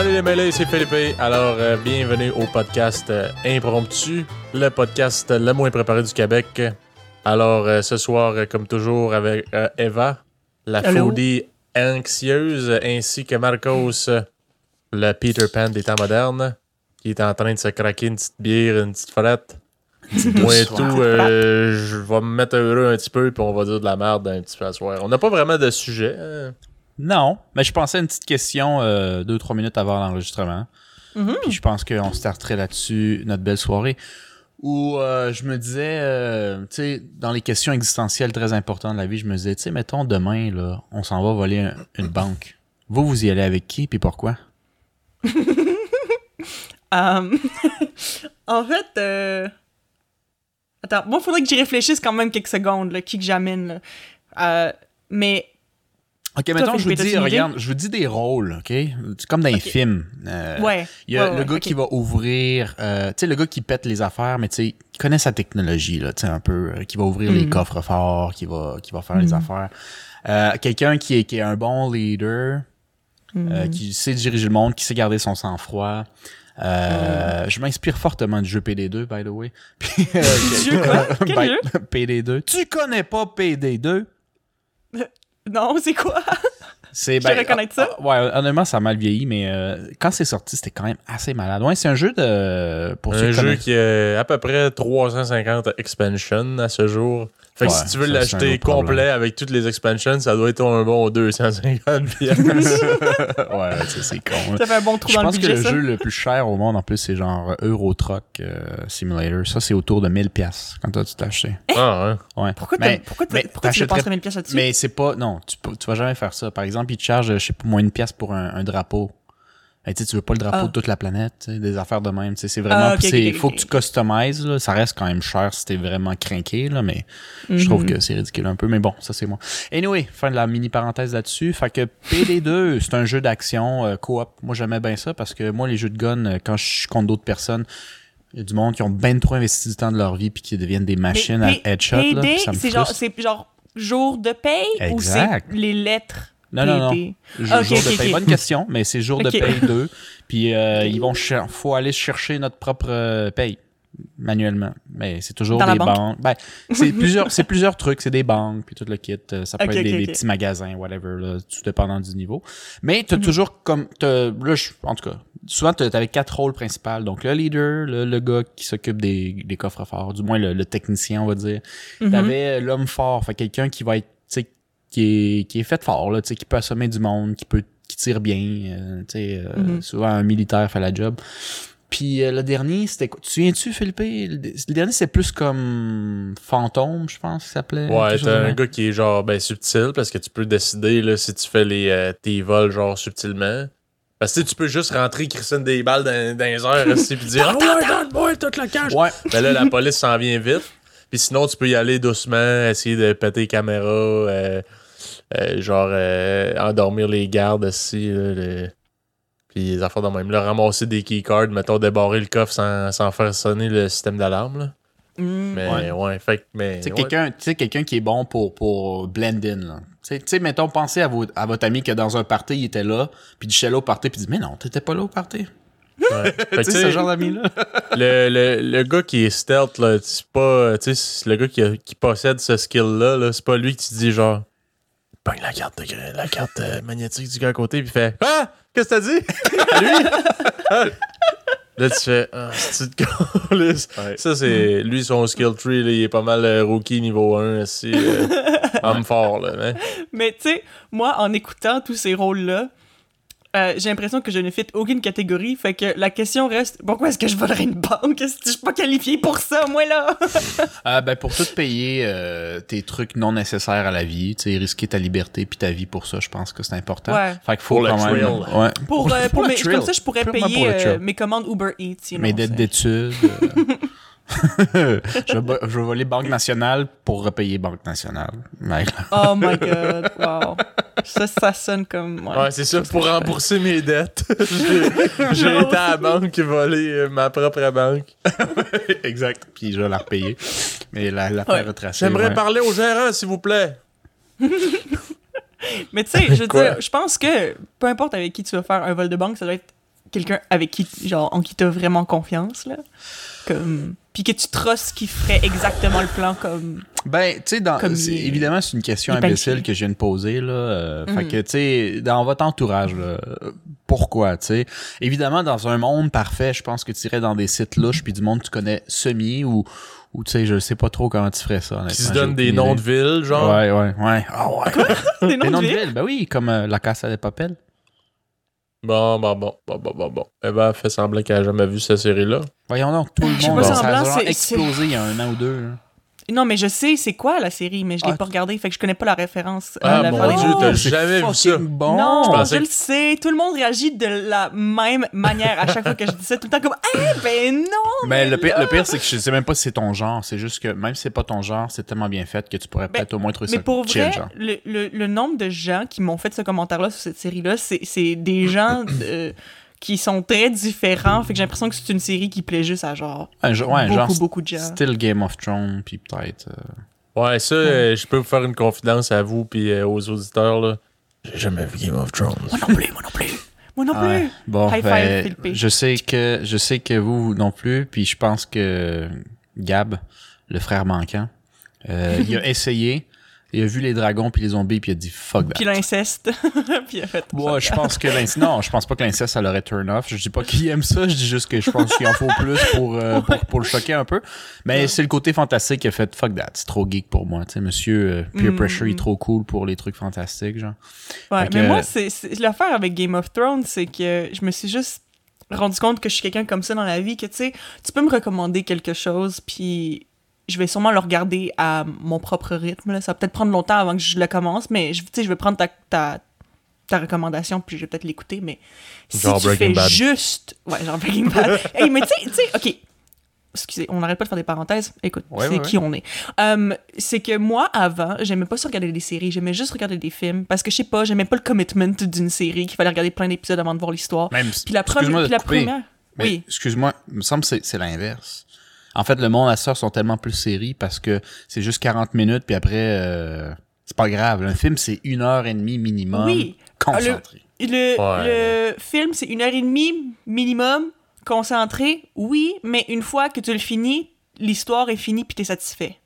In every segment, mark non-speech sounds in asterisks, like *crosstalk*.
Salut les mêlés, c'est Philippe. Alors, euh, bienvenue au podcast euh, Impromptu, le podcast le moins préparé du Québec. Alors, euh, ce soir, euh, comme toujours, avec euh, Eva, la Allô? foodie anxieuse, ainsi que Marcos, euh, le Peter Pan des temps modernes, qui est en train de se craquer une petite bière, une petite frette. Moi et tout, euh, je vais me mettre heureux un petit peu, puis on va dire de la merde un petit peu à soir. On n'a pas vraiment de sujet. hein. Non, mais je pensais à une petite question euh, deux, trois minutes avant l'enregistrement. Mhm. Puis je pense qu'on starterait là-dessus notre belle soirée. Où euh, je me disais, euh, tu sais, dans les questions existentielles très importantes de la vie, je me disais, tu sais, mettons demain, là, on s'en va voler un- une banque. Vous, vous y allez avec qui, puis pourquoi? Euh, *laughs* *laughs* en fait, euh... attends, moi, il faudrait que j'y réfléchisse quand même quelques secondes, là, qui que j'amène. là. Mais, Ok, mettons, je vous dis, regarde, je vous dis des rôles, ok? Comme dans les films. Euh, ouais. Il y a ouais, le gars qui va ouvrir, euh, tu sais, le gars qui pète les affaires, mais tu sais, qui connaît sa technologie, là, tu sais, un peu, euh, qui va ouvrir les Mhm. coffres forts, qui va, qui va faire les Mhm. affaires. Euh, Quelqu'un qui est, qui est un bon leader, euh, Mhm. qui sait diriger le monde, qui sait garder son sang-froid. Euh, Je m'inspire fortement du jeu PD2, by the way. *laughs* Puis, euh, quoi? Quel ben, jeu? PD2. Tu connais pas PD2? Non, c'est quoi? C'est Je vais reconnaître ça. ah, ouais, honnêtement, ça a mal vieilli, mais euh, quand c'est sorti, c'était quand même assez malade. Ouais, c'est un jeu de. Pour ceux Un qui jeu qui a à peu près 350 expansions à ce jour. Fait que Ouais, si tu veux l'acheter problème. complet avec toutes les expansions, ça doit être un bon 250 *laughs* pièces. ouais, ça, c'est con. Ça fait un bon trou Je dans le pense que budget, le jeu le plus cher au monde, en plus, c'est genre Euro Truck euh, Simulator. Ça, c'est autour de 1000$ piastres quand toi, tu t'as acheté. ah, ouais. Ouais. Pourquoi, mais, pourquoi, mais pourquoi tu dépenses 1000 pièces là-dessus? mais c'est pas. Non, tu, vas jamais faire ça. Par exemple, ils te chargent, je sais pas, moins une pièce pour un, un drapeau. Hey, tu veux pas le drapeau Ah. de toute la planète, des affaires de même. C'est vraiment. Ah, faut que tu customises. Là. Ça reste quand même cher si t'es vraiment craqué, là, mais je trouve Mhm. que c'est ridicule un peu. Mais bon, ça c'est moi. Anyway, fin de la mini parenthèse là-dessus. Fait que PD2, *laughs* c'est un jeu d'action euh, coop. Moi j'aimais bien ça parce que moi les jeux de gun, euh, quand je suis contre d'autres personnes, il y a du monde qui ont ben trop investi du temps de leur vie puis qui deviennent des machines Mais à headshot. PD, puis ça me c'est genre, genre jour de paye ou c'est les lettres? Non, non, non. Jour ok, de paye. Bonne question, mais c'est jour de paye 2. Puis euh, ils vont faut aller chercher notre propre euh, paye manuellement. Mais c'est toujours Dans des banque? banques. Ben, c'est plusieurs, c'est plusieurs trucs, c'est des banques puis tout le kit. Euh, Ça peut être des, petits magasins, whatever, là, tout dépendant du niveau. Mais t'as Mhm. toujours comme, t'as- là, je- en tout cas, souvent t'as- t'avais quatre rôles principaux. Donc le leader, le, le gars qui s'occupe des, des coffres forts, du moins le, le technicien, on va dire. T'avais euh, l'homme fort, fait quelqu'un qui va être, tu qui est, qui est fait fort, là, tu sais, qui peut assommer du monde, qui peut, qui tire bien, euh, tu sais, euh, Mhm. souvent un militaire fait la job. Puis euh, le dernier, c'était quoi? Tu te souviens-tu, Philippe? Le, le dernier, c'est plus comme fantôme, je pense, qu'il s'appelait. Ouais, t'as un gars qui est genre ben subtil parce que tu peux décider là, si tu fais les, euh, tes vols genre subtilement. Parce que tu sais, tu peux juste rentrer, crisser des balles dans, dans les airs *laughs* aussi, puis dire Ah ouais, donne-moi toute la cache. Ouais. Ben là, la police s'en vient vite. Puis sinon, tu peux y aller doucement, essayer de péter les caméras, genre euh, endormir les gardes aussi. Là, le- Puis les affaires de même. Là, ramasser des keycards, mettons, débarrer le coffre sans, sans faire sonner le système d'alarme. là. Mhm. Mais ouais, Ouais. fait que. Mais, Tu sais, quelqu'un, tu sais, quelqu'un qui est bon pour, pour blend in, là. Tu sais- mettons, pensez à, vos, à votre ami que dans un party, il était là, puis du là au party, puis il dit, mais non, t'étais pas là au party. Ouais. *laughs* Fait que, Tu sais, tu ce genre d'ami-là. le, le, le gars qui est stealth, là, c'est pas. Tu sais, c'est le gars qui, a- qui possède ce skill-là, là, c'est pas lui qui te dit genre. Pogne la carte, de- la carte euh, magnétique du gars à côté, puis fait Ah Qu'est-ce que t'as dit? Lui? *laughs* Ah. Là, tu fais Ah, c'est de. Ça, c'est. Lui, son skill tree, là, il est pas mal euh, rookie niveau 1, aussi. euh, homme fort, là. hein. Mais tu sais, moi, en écoutant tous ces rôles-là, euh, j'ai l'impression que je ne fit aucune catégorie. Fait que la question reste pourquoi est-ce que je volerais une banque? Que je suis pas qualifié pour ça, moi, là? *laughs* Ah, ben, pour tout payer euh, tes trucs non nécessaires à la vie, tu sais, risquer ta liberté puis ta vie pour ça, je pense que c'est important. Ouais. Fait qu'il faut Pour le quand même. thrill. Ouais. Pour, euh, pour mes- thrill. Comme ça, je pourrais Purement pour payer euh, mes commandes Uber Eats. you know, Mes dettes d'études. *laughs* je, vais, je vais voler Banque Nationale pour repayer Banque Nationale. Oh my god, wow. Ça, ça sonne comme. Ouais. Ouais, c'est ça, pour rembourser mes dettes. *laughs* J'ai- *laughs* été à la banque voler euh, ma propre banque. *laughs* exact. Puis je vais la repayer. Mais la, la Ouais. faire retracer. J'aimerais ouais. parler au gérant, s'il vous plaît. Mais tu sais, je veux dire, je pense que peu importe avec qui tu vas faire un vol de banque, ça doit être quelqu'un avec qui, genre, en qui t'as vraiment confiance, là. Comme. Puis que tu trustes qu'il ferait exactement le plan comme. Ben, tu sais, dans- évidemment, c'est une question il est imbécile que je viens de poser, là. euh, Fait Mhm. que, tu sais, dans votre entourage, là, pourquoi, tu sais? Évidemment, dans un monde parfait, je pense que tu irais dans des sites louches puis du monde que tu connais semi ou, ou tu sais, je sais pas trop comment tu ferais ça, honnêtement. Qui se donnent des noms de villes, genre? Ouais, ouais, ouais. Ah ouais. Des noms Des noms de de villes? ben oui, comme euh, la Casa de Papel. Bon, bon, bon, bon, bon, bon, bon. Eva fait semblant qu'elle a jamais vu cette série-là. Voyons donc, tout le monde, ça semblant, a explosé il y a un an ou deux. là. Non, mais je sais c'est quoi la série, mais je l'ai Ah. pas regardée, fait que je connais pas la référence. à Ah, la mon Dieu, t'as c'est jamais vu ça. bon. Non, Je le sais. Tout le monde réagit de la même manière à chaque fois que je dis ça. Tout le temps comme, eh ben non! Mais le pire, là. le pire c'est que je sais même pas si c'est ton genre. C'est juste que même si c'est pas ton genre, c'est tellement bien fait que tu pourrais peut-être au moins trouver Mais ça pour chill, vrai, genre. le, le, le nombre de gens qui m'ont fait ce commentaire-là sur cette série-là, c'est c'est des gens euh, qui sont très différents. Fait que j'ai l'impression que c'est une série qui plaît juste à genre Un ouais, beaucoup, genre beaucoup de gens. style Game of Thrones, puis peut-être. euh, Ouais, ça, euh, je peux vous faire une confidence à vous puis euh, aux auditeurs, là. J'ai jamais vu Game of Thrones. Moi non plus, moi non plus. Moi non plus. ouais. Bon, High ben, five, je sais que je sais que vous, vous non plus, puis je pense que Gab, le frère manquant, euh, il a *laughs* essayé, il a vu les dragons puis les zombies puis il a dit fuck that. Puis l'inceste. *laughs* Puis il a fait. Ouais, je pense que l'inceste. Non, je pense pas que l'inceste, ça l'aurait turn off. Je dis pas qu'il aime ça, je dis juste que je pense qu'il en faut plus pour, euh, pour, pour le choquer un peu. Mais c'est le côté fantastique qui a fait fuck that. C'est trop geek pour moi. Tu sais, monsieur euh, Peer Mm. Pressure, il est trop cool pour les trucs fantastiques, genre. Ouais, Fait que- mais moi, c'est c'est- l'affaire avec Game of Thrones, c'est que je me suis juste rendu compte que je suis quelqu'un comme ça dans la vie, que tu sais, tu peux me recommander quelque chose, puis je vais sûrement le regarder à mon propre rythme. Là. Ça va peut-être prendre longtemps avant que je le commence, mais je, je vais prendre ta, ta, ta recommandation, puis je vais peut-être l'écouter, mais si Genre tu Breaking fais Bad. juste... Ouais, genre Breaking Bad. *laughs* hey, mais tu sais, OK, excusez, on n'arrête pas de faire des parenthèses. Écoute, Ouais, c'est ouais, qui on est. Um, c'est que moi, avant, j'aimais pas ça regarder des séries, j'aimais juste regarder des films, parce que je sais pas, j'aimais pas le commitment d'une série, qu'il fallait regarder plein d'épisodes avant de voir l'histoire. Même, Puis la, première puis la première... mais Oui. Excuse-moi, il me semble que c'est l'inverse. En fait, le monde à ça sont tellement plus séries parce que c'est juste 40 minutes, puis après, euh, c'est pas grave. Un film, c'est une heure et demie minimum. Oui. Concentré. Le, Ouais. le film, c'est une heure et demie minimum, concentré, oui, mais une fois que tu le finis, l'histoire est finie puis t'es satisfait.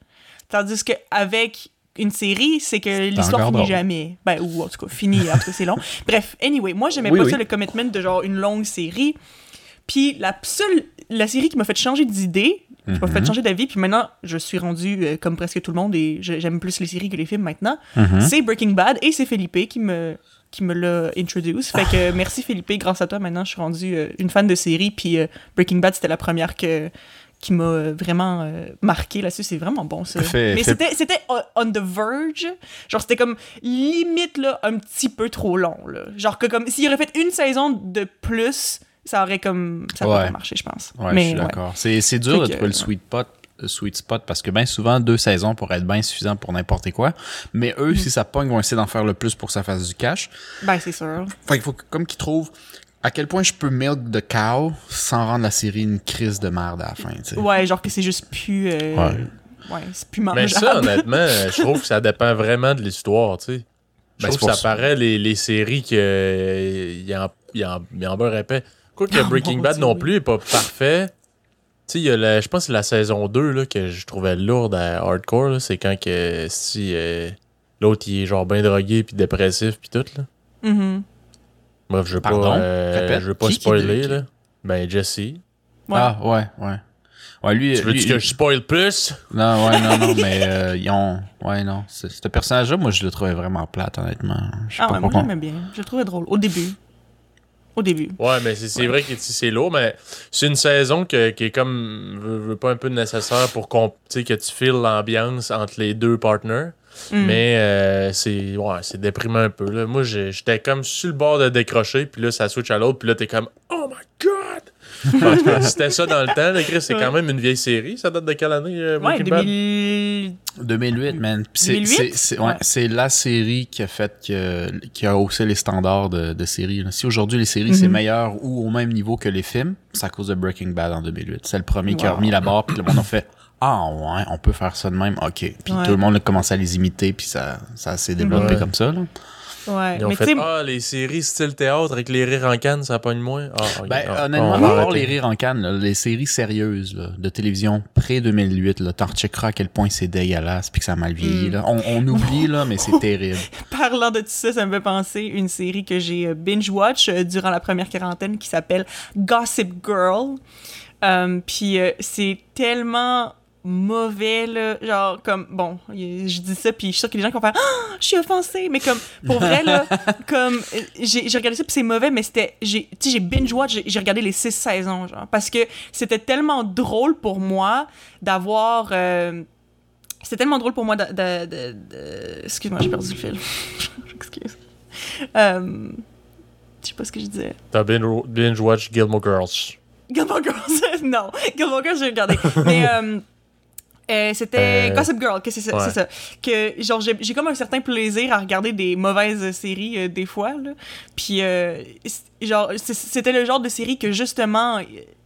Tandis que avec une série, c'est que l'histoire finit drôle. jamais. Ben, ou en tout cas, finit, parce que c'est long. *laughs* Bref, anyway, moi, j'aimais Oui, pas oui. ça, le commitment de genre une longue série. Puis la seule, la série qui m'a fait changer d'idée, m'a Mhm. fait changer d'avis, puis maintenant, je suis rendu euh, comme presque tout le monde et j'aime plus les séries que les films maintenant, Mhm. c'est Breaking Bad et c'est Felipe qui me qui me l'a introduce. Fait que merci Felipe, grâce à toi maintenant je suis rendue euh, une fan de série puis euh, Breaking Bad c'était la première que qui m'a vraiment euh, marqué là-dessus, c'est vraiment bon ça. Fait- Mais fait- c'était c'était on on the verge, genre c'était comme limite là un petit peu trop long là. Genre que comme s'il aurait fait une saison de plus, ça aurait comme ça aurait Ouais. pas marché, je pense. Ouais, Mais je suis d'accord. C'est, c'est dur de que, trouver le sweet spot, le sweet spot parce que bien souvent, deux saisons pourraient être bien suffisant pour n'importe quoi. Mais eux, Mm. si ça pogne, vont essayer d'en faire le plus pour que ça fasse du cash. Ben c'est sûr. Fait qu'il faut que- comme qu'ils trouvent à quel point je peux milk de cow sans rendre la série une crise de merde à la fin, tu sais. Ouais, genre que c'est juste plus euh, Ouais. ouais, c'est plus mangeable. Mais ça, honnêtement, *laughs* je trouve que ça dépend vraiment de l'histoire, tu sais. Je Ben, trouve que ça paraît les, les séries que euh, y en, y en, y en beurre épais. Quoi que *laughs* Oh, Breaking Bad Dieu, non oui. plus est pas parfait. Tu sais, il y a la- je pense que c'est la saison 2 là, que je trouvais lourde à hardcore. là. C'est quand que si euh, l'autre il est genre bien drogué puis dépressif puis tout. Là. Mhm. Bref, je veux pas, euh, je veux pas Qui spoiler. qui? Là. Ben Jesse. Ouais. Ah, ouais, ouais. Ouais, lui, Tu veux lui- que je spoil plus? Non, ouais, non, non, mais euh, ils ont. Ouais, non. Ce, personnage-là, moi, je le trouvais vraiment plate, honnêtement. Je sais Ah pas ouais, moi pourquoi. j'aimais bien. Je le trouvais drôle. Au début. Au début. Ouais, mais c'est vrai que c'est lourd, mais c'est une saison que- qui est comme veut, veut pas un peu nécessaire pour sais, que tu files l'ambiance entre les deux partners. Mm. Mais euh, c'est ouais, c'est déprimant un peu. Là. Moi, j'étais comme sur le bord de décrocher, puis là, ça switch à l'autre, puis là, t'es comme Oh my god! *laughs* C'était ça dans le temps, là, Chris. C'est Ouais. quand même une vieille série. Ça date de quelle année, euh, Ouais, Breaking Bad? 2000... 2008, man. C'est- 2008? c'est- C'est ouais, Ouais. c'est la série qui a fait que, qui a haussé les standards de, de séries. là. Si aujourd'hui les séries c'est Mhm. meilleur ou au même niveau que les films, c'est à cause de Breaking Bad en 2008. C'est le premier qui a remis la barre, puis le monde a fait Ah ouais, on peut faire ça de même, ok. Puis Ouais. tout le monde a commencé à les imiter, puis ça, ça s'est développé Ouais. comme ça. Là. Ouais. Ils ont Mais fait Ah, les séries style théâtre avec les rires en canne, ça pogne moins? Ah, ok. Ben, Ah, honnêtement, arrêter. les rires en canne, là, les séries sérieuses là, de télévision pré-2008, là, t'en checkeras à quel point c'est dégueulasse puis que ça a mal vieilli. Mm. là. On, on oublie, là, mais c'est *laughs* terrible. parlant de tout ça, ça me fait penser une série que j'ai euh, binge-watch euh, durant la première quarantaine qui s'appelle Gossip Girl. Euh, Puis euh, c'est tellement mauvais, là. Genre, comme, bon, je dis ça, puis je suis sûre a des gens qui vont faire Ah, je suis offensée! Mais comme, pour vrai, là, *laughs* comme, j'ai regardé ça, puis c'est mauvais, mais c'était. j'ai- Tu sais, j'ai binge-watch, j'ai- j'ai regardé les six saisons, genre, parce que c'était tellement drôle pour moi d'avoir. euh, c'était tellement drôle pour moi de. de- de- de- Excuse-moi, j'ai perdu le fil. *laughs* Excuse. Euh, je sais pas ce que je disais. T'as binge- binge-watch Gilmore Girls. Gilmore Girls, *laughs* non. Gilmore Girls, j'ai regardé. Mais euh, euh, c'était Euh, Gossip Girl, que c'est ça, ouais. c'est ça. Que genre j'ai j'ai comme un certain plaisir à regarder des mauvaises séries euh, des fois là. Puis genre c'était le genre de série que justement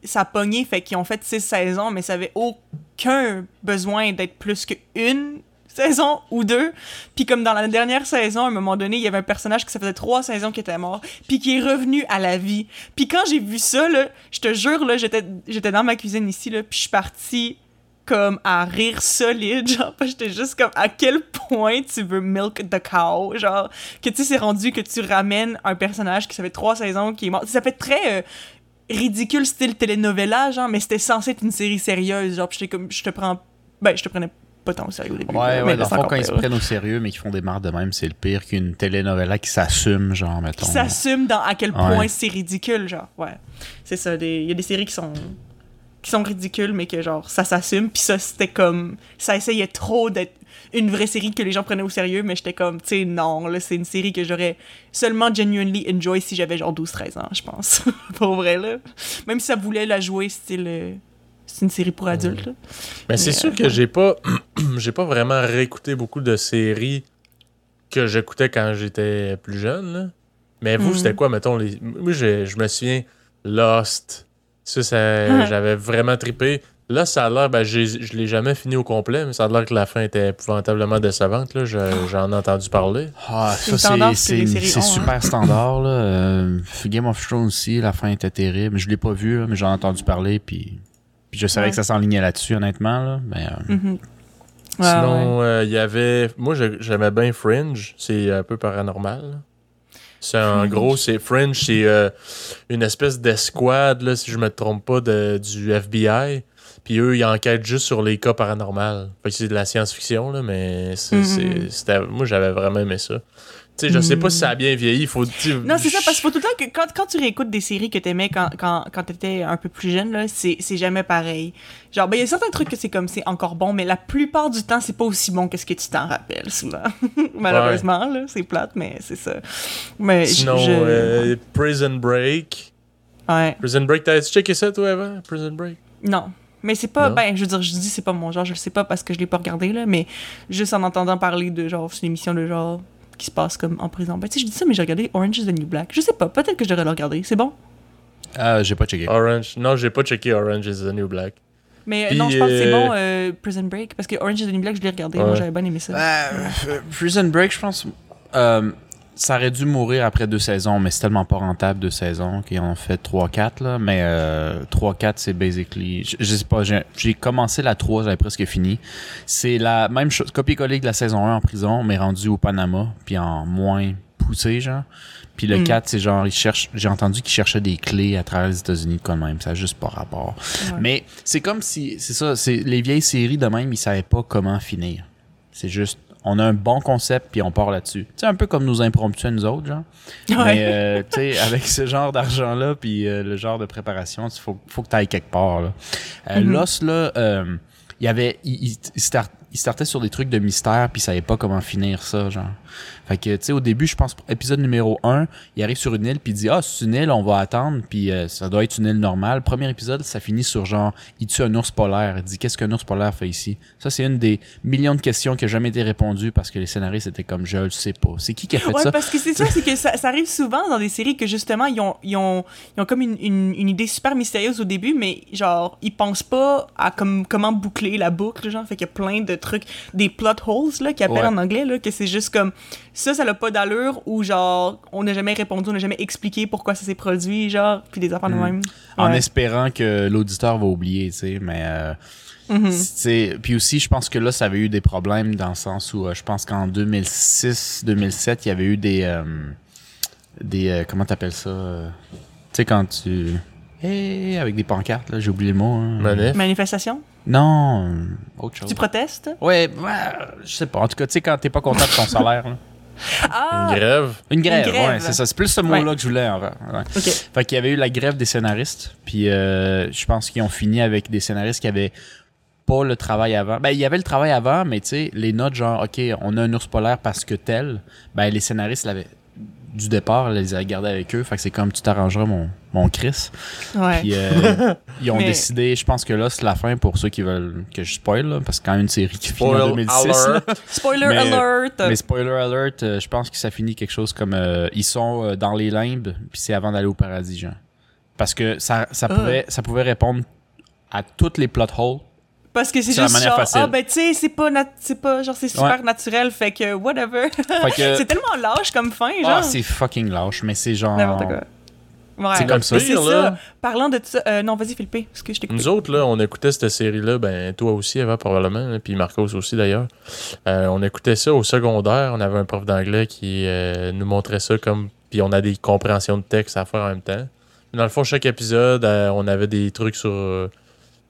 ça pogné fait qu'ils ont fait six saisons mais ça avait aucun besoin d'être plus qu'une saison ou deux. Puis comme dans la dernière saison, à un moment donné, il y avait un personnage qui ça faisait trois saisons qui était mort, puis qui est revenu à la vie. Puis quand j'ai vu ça, là, je te jure, là, j'étais, j'étais dans ma cuisine ici, là, puis je suis partie comme à rire solide, *laughs* genre, j'étais juste comme à quel point tu veux milk the cow, genre, que tu sais, rendu que tu ramènes un personnage qui ça fait trois saisons qui est mort. Ça fait très... euh, ridicule style telenovela genre mais c'était censé être une série sérieuse genre j'étais comme je te prends ben je te prenais pas tant au sérieux au début Ouais, là, ouais, dans le fond, quand ils se prennent au sérieux, mais qu'ils font des marres de même, c'est le pire qu'une telenovela qui s'assume, genre, mettons. qui s'assume dans à quel point Ouais. c'est ridicule, genre. Ouais. C'est ça. Il y a des séries qui sont qui sont ridicules, mais que genre ça s'assume. Puis ça, c'était comme ça essayait trop d'être une vraie série que les gens prenaient au sérieux, mais j'étais comme, tu sais, non, là, c'est une série que j'aurais seulement genuinely enjoy si j'avais genre 12-13 ans, je pense. *laughs* pour vrai, là. Même si ça voulait la jouer style. euh, c'est une série pour adultes, là. Mais c'est sûr euh, que j'ai pas *clears throat* j'ai pas vraiment réécouté beaucoup de séries que j'écoutais quand j'étais plus jeune. là. Mais vous, c'était quoi, mettons, les. Moi, j'ai- je me souviens, Lost. Ça, ça Ouais. j'avais vraiment trippé. Là, ça a l'air, ben, j'ai- je l'ai jamais fini au complet, mais ça a l'air que la fin était épouvantablement décevante. Là. Je- J'en ai entendu parler. Ah, C'est ça, c'est hein. super standard. Là. Euh, Game of Thrones aussi, la fin était terrible. Je l'ai pas vu, là, mais j'en ai entendu parler. Puis, puis je savais Ouais. que ça s'enlignait là-dessus, honnêtement. Là. Mais, euh, Mhm. Ouais, ouais. Sinon, euh, il y avait. Moi, j'aimais bien Fringe. C'est un peu paranormal. C'est en gros, c'est Fringe, c'est euh, une espèce d'escouade, là, si je me trompe pas, de, du FBI. Puis eux, ils enquêtent juste sur les cas paranormaux. Fait que c'est de la science-fiction, là, mais c'est- Mhm. c'était- moi, j'avais vraiment aimé ça. Sais, je sais pas si ça a bien vieilli. Faut, Non, c'est ça, parce qu'il faut tout le temps que quand, quand tu réécoutes des séries que t'aimais quand, quand, quand t'étais un peu plus jeune, là, c'est, jamais pareil. Genre, ben, il y a certains trucs que c'est comme c'est encore bon, mais la plupart du temps, c'est pas aussi bon que ce que tu t'en rappelles, souvent. *laughs* Malheureusement, là, c'est plate, mais c'est ça. Mais Sinon, je... euh, Prison Break. Ouais. Prison Break, t'as-tu checké ça, toi, avant? Prison Break? Non. Mais c'est pas, Non? ben, je veux dire, je dis c'est pas mon genre, je le sais pas parce que je l'ai pas regardé, là, mais juste en entendant parler de genre, c'est une émission de genre qui se passe comme en prison. Ben, tu sais, je dis ça, mais j'ai regardé Orange is the New Black. Je sais pas, peut-être que je devrais le regarder. C'est bon? ah, j'ai pas checké. Orange. Non, j'ai pas checké Orange is the New Black. Mais euh, Puis, non, je pense que c'est euh, bon, euh, Prison Break, parce que Orange is the New Black, je l'ai regardé, Ouais. moi j'avais bien aimé ça. Euh, Prison Break, je pense. euh, ça aurait dû mourir après deux saisons, mais c'est tellement pas rentable deux saisons qu'ils en ont fait 3-4. Là, mais euh, 3-4, c'est basically. Je, je sais pas, j'ai j'ai commencé la 3, j'avais presque fini. C'est la même chose, copier-coller de la saison 1 en prison, mais rendu au Panama, puis en moins poussé, genre. Puis le Mm. 4, c'est genre, ils cherchent, j'ai entendu qu'ils cherchaient des clés à travers les États-Unis, quand même. Ça juste pas rapport. Ouais. Mais c'est comme si, c'est ça, c'est les vieilles séries de même, ils savaient pas comment finir. C'est juste, on a un bon concept puis on part là-dessus. Tu sais, un peu comme nos impromptus nous autres, genre. Ouais. Mais, euh, tu sais, avec ce genre d'argent-là puis euh, le genre de préparation, il faut, faut que tu ailles quelque part, là. Euh, Mhm. Lost, là, euh, il y avait, il, il, il start- il startait sur des trucs de mystère puis il savait pas comment finir ça, genre. Fait que, tu sais, au début, je pense, épisode numéro 1, il arrive sur une île, puis il dit, ah, c'est une île, on va attendre, puis euh, ça doit être une île normale. Premier épisode, ça finit sur genre, il tue un ours polaire? Il dit, qu'est-ce qu'un ours polaire fait ici? Ça, c'est une des millions de questions qui n'a jamais été répondues parce que les scénaristes étaient comme, je le sais pas. C'est qui qui a fait Ouais, ça? parce que c'est ça, *laughs* c'est que ça, ça arrive souvent dans des séries que justement, ils ont, ils ont, ils ont comme une, une, une idée super mystérieuse au début, mais genre, ils pensent pas à comme, comment boucler la boucle, genre, fait qu'il y a plein de trucs, des plot holes, là, qu'ils appellent Ouais. en anglais, là, que c'est juste comme ça, ça n'a pas d'allure, ou genre, on n'a jamais répondu, on n'a jamais expliqué pourquoi ça s'est produit, genre, puis des affaires de Mm. même. En espérant que l'auditeur va oublier, tu sais, mais... euh, Mhm. c'est- Puis aussi, je pense que là, ça avait eu des problèmes dans le sens où euh, je pense qu'en 2006-2007, il y avait eu des... euh, des euh, comment t'appelles ça? euh, tu sais, quand tu... Hey, avec des pancartes, là, j'ai oublié le mot. hein. Manif. Manifestation? Non, autre chose. Tu protestes? Ouais, ouais, je sais pas. En tout cas, tu sais, quand t'es pas content de ton salaire, là. Ah! Une grève. Une grève, Une grève. ouais, c'est ça. C'est plus ce mot-là Ouais. que je voulais. En. Ouais. Fait qu'il y avait eu la grève des scénaristes, puis euh, je pense qu'ils ont fini avec des scénaristes qui avaient pas le travail avant. Ben, il y avait le travail avant, mais tu sais, les notes genre, OK, on a un ours polaire parce que tel, ben, les scénaristes l'avaient du départ, les avaient gardés avec eux. Fait que c'est comme tu t'arrangeras mon, mon Chris. Ouais. Puis euh, ils ont *laughs* Mais- décidé, je pense que là, c'est la fin pour ceux qui veulent que je spoil, là, parce que c'est quand même une série qui finit en Spoil 2006. là. alert. *laughs* Spoiler Mais- alert! Mais spoiler alert, euh, je pense que ça finit quelque chose comme euh, ils sont euh, dans les limbes, puis c'est avant d'aller au paradis, genre. Parce que ça, ça, Ah. pouvait, ça pouvait répondre à toutes les plot holes. Parce que c'est la juste manière genre, facile. ah ben tu sais, c'est pas, nat- c'est pas, genre c'est super Ouais. naturel, fait que whatever. Fait que, *laughs* c'est tellement lâche comme fin, genre. ah, c'est fucking lâche, mais c'est genre. N'importe quoi. Ouais. C'est comme ça. C'est Pire, ça. là. Parlant de ça, euh, non, vas-y Philippe, parce que je t'écoute. Nous autres, là, on écoutait cette série-là, ben, toi aussi, Eva, probablement, là, puis Marcos aussi, d'ailleurs. Euh, on écoutait ça au secondaire. On avait un prof d'anglais qui euh, nous montrait ça comme. Puis on a des compréhensions de texte à faire en même temps. Dans le fond, chaque épisode, euh, on avait des trucs sur.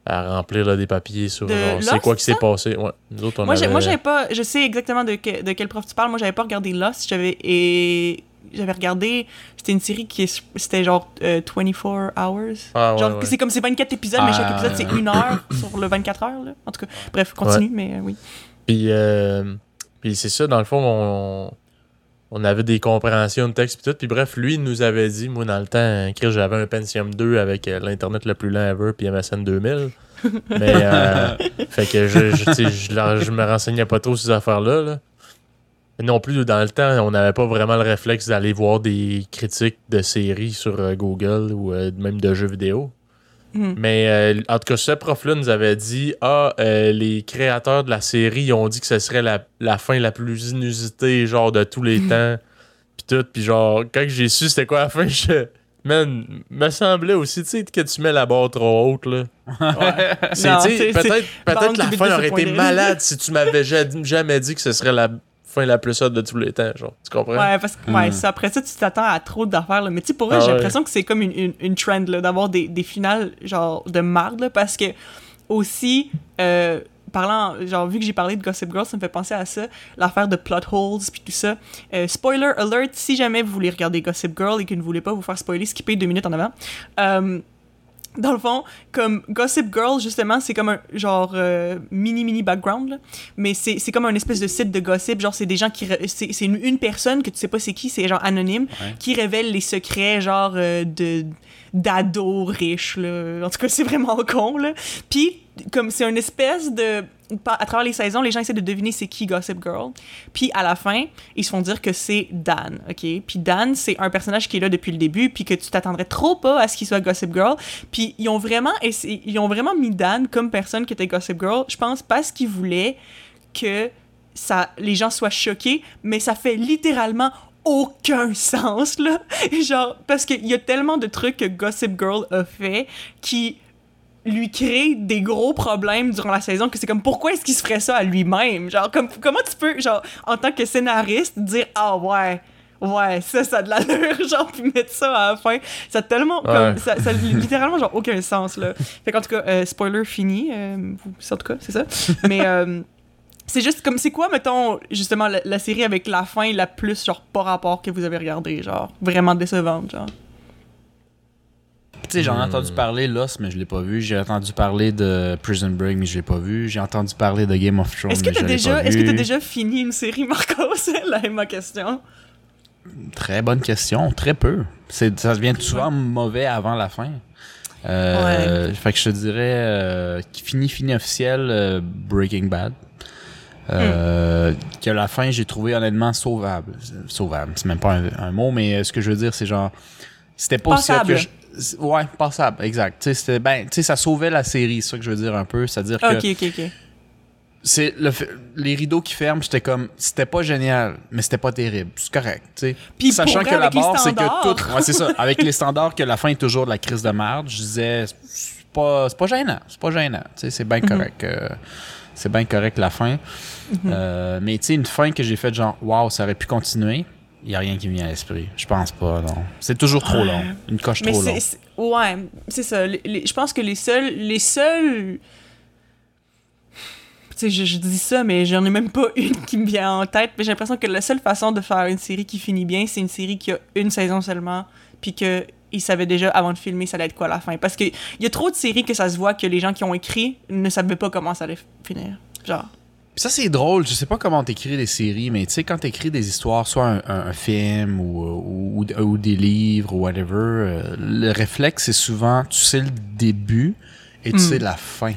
À remplir là, des papiers sur c'est quoi qui s'est passé? Ouais. Nous autres, on Moi, j'ai- avait- moi, j'avais pas, je sais exactement de, que- de quel prof tu parles. Moi, j'avais pas regardé Lost. J'avais et j'avais regardé. C'était une série qui est- c'était genre euh, 24 hours. Ah, ouais, genre ouais. c'est comme c'est 24 épisodes, mais chaque Ah. épisode c'est une heure *coughs* sur le 24 heures. Là. En tout cas, bref, continue, mais euh, oui. Puis, euh, puis c'est ça, dans le fond, on, on avait des compréhensions de texte puis tout. Puis bref, lui, il nous avait dit, moi, dans le temps, Chris, j'avais un Pentium 2 avec euh, l'Internet le plus lent ever, puis MSN 2000. Mais, euh, fait que je, je, je, me renseignais pas trop sur ces affaires-là. Là. Mais non plus, dans le temps, on n'avait pas vraiment le réflexe d'aller voir des critiques de séries sur euh, Google ou euh, même de jeux vidéo. Mhm. Mais euh, en tout cas, ce prof-là nous avait dit Ah, euh, les créateurs de la série ils ont dit que ce serait la, la fin la plus inusitée, genre de tous les temps. Puis tout. Puis genre, quand j'ai su c'était quoi la fin, *laughs* je. Man, me semblait aussi, tu sais, que tu mets la barre trop haute, là. *laughs* C'est- peut-être, la fin aurait été malade si tu m'avais ja- jamais dit que ce serait la fin la plus haute de tous les temps, genre. Tu comprends? Ouais, parce que ouais, Hmm. ça, après ça, tu t'attends à trop d'affaires. là. Mais tu sais, pour vrai, Ah j'ai ouais. l'impression que c'est comme une, une, une trend là, d'avoir des, des finales genre de marde. là, parce que aussi, euh, parlant, genre, vu que j'ai parlé de Gossip Girl, ça me fait penser à ça, l'affaire de plot holes puis tout ça. Euh, spoiler alert, si jamais vous voulez regarder Gossip Girl et que vous ne voulez pas vous faire spoiler, skippez deux minutes en avant. Euh, dans le fond, comme Gossip Girl, justement, c'est comme un genre euh, mini mini background, là. mais c'est comme un espèce de site de gossip. Genre, c'est des gens qui. C'est c'est une, une personne que tu sais pas c'est qui, c'est genre anonyme, Ouais. qui révèle les secrets, genre euh, de d'ados riches, là. En tout cas, c'est vraiment *laughs* con, là. Puis, comme c'est une espèce de. À travers les saisons, les gens essaient de deviner c'est qui Gossip Girl. Puis à la fin, ils se font dire que c'est Dan, ok? Puis Dan, c'est un personnage qui est là depuis le début, puis que tu t'attendrais trop pas à ce qu'il soit Gossip Girl. Puis ils ont vraiment essayé- ils ont vraiment mis Dan comme personne qui était Gossip Girl, je pense parce qu'ils voulaient que ça, les gens soient choqués, mais ça fait littéralement aucun sens, là. *laughs* Genre, parce qu'il y a tellement de trucs que Gossip Girl a fait qui lui créent des gros problèmes durant la saison que c'est comme pourquoi est-ce qu'il se ferait ça à lui-même? Genre comme comment tu peux genre en tant que scénariste dire ah ouais ouais ça ça a de l'allure *laughs* genre puis mettre ça à la fin ça a tellement comme ça, ça a *laughs* littéralement genre aucun sens là. Fait qu'en tout cas euh, spoiler fini euh, vous- en tout cas c'est ça. Mais euh, c'est juste comme c'est quoi mettons justement la, la série avec la fin la plus genre pas rapport que vous avez regardé genre vraiment décevante genre? Tu sais, j'en ai Hmm. entendu parler Lost, mais je l'ai pas vu. J'ai entendu parler de Prison Break, mais je l'ai pas vu. J'ai entendu parler de Game of Thrones, est-ce que t'as déjà est-ce que t'as déjà fini une série Marcos *laughs* là est ma question Très bonne question. Très peu. C'est, ça devient souvent mauvais avant la fin. Euh, Fait que je te dirais euh, qui fini fini officiel euh, Breaking Bad. Euh, Que la fin j'ai trouvé honnêtement sauvable. Sauvable, c'est même pas un, un mot, mais euh, ce que je veux dire c'est genre c'était pas aussi hot que je- c'est- Ouais, passable, exact. Tu sais, ben, ça sauvait la série, c'est ça que je veux dire un peu, c'est-à-dire que ok ok ok c'est le les rideaux qui ferment, j'étais comme c'était pas génial, mais c'était pas terrible, c'est correct, tu sais. Sachant que la barre c'est que tout ouais, c'est ça, avec les standards que la fin est toujours de la crise de merde, je disais c'est pas c'est pas gênant, c'est pas gênant, tu sais, c'est bien Mhm. correct. euh, c'est bien correct la fin. Euh, mais tu sais une fin que j'ai faite genre waouh, ça aurait pu continuer. Il y a rien qui me vient à l'esprit. Je pense pas, non. C'est toujours trop long. Une coche Mais trop longue. ouais, c'est ça. Les- les- je pense que les seuls, les seuls, tu sais, je, je dis ça, mais j'en ai même pas *laughs* une qui me vient en tête. Mais j'ai l'impression que la seule façon de faire une série qui finit bien, c'est une série qui a une saison seulement, puis que ils savaient déjà avant de filmer ça allait être quoi la fin. Parce que il y a trop de séries que ça se voit que les gens qui ont écrit ne savaient pas comment ça allait finir. Genre. Puis ça, c'est drôle. Je sais pas comment t'écris des séries, mais tu sais, quand t'écris des histoires, soit un, un- un film ou, ou, ou- ou des livres ou whatever, euh, le réflexe, c'est souvent, tu sais le début et tu Mm. sais la fin.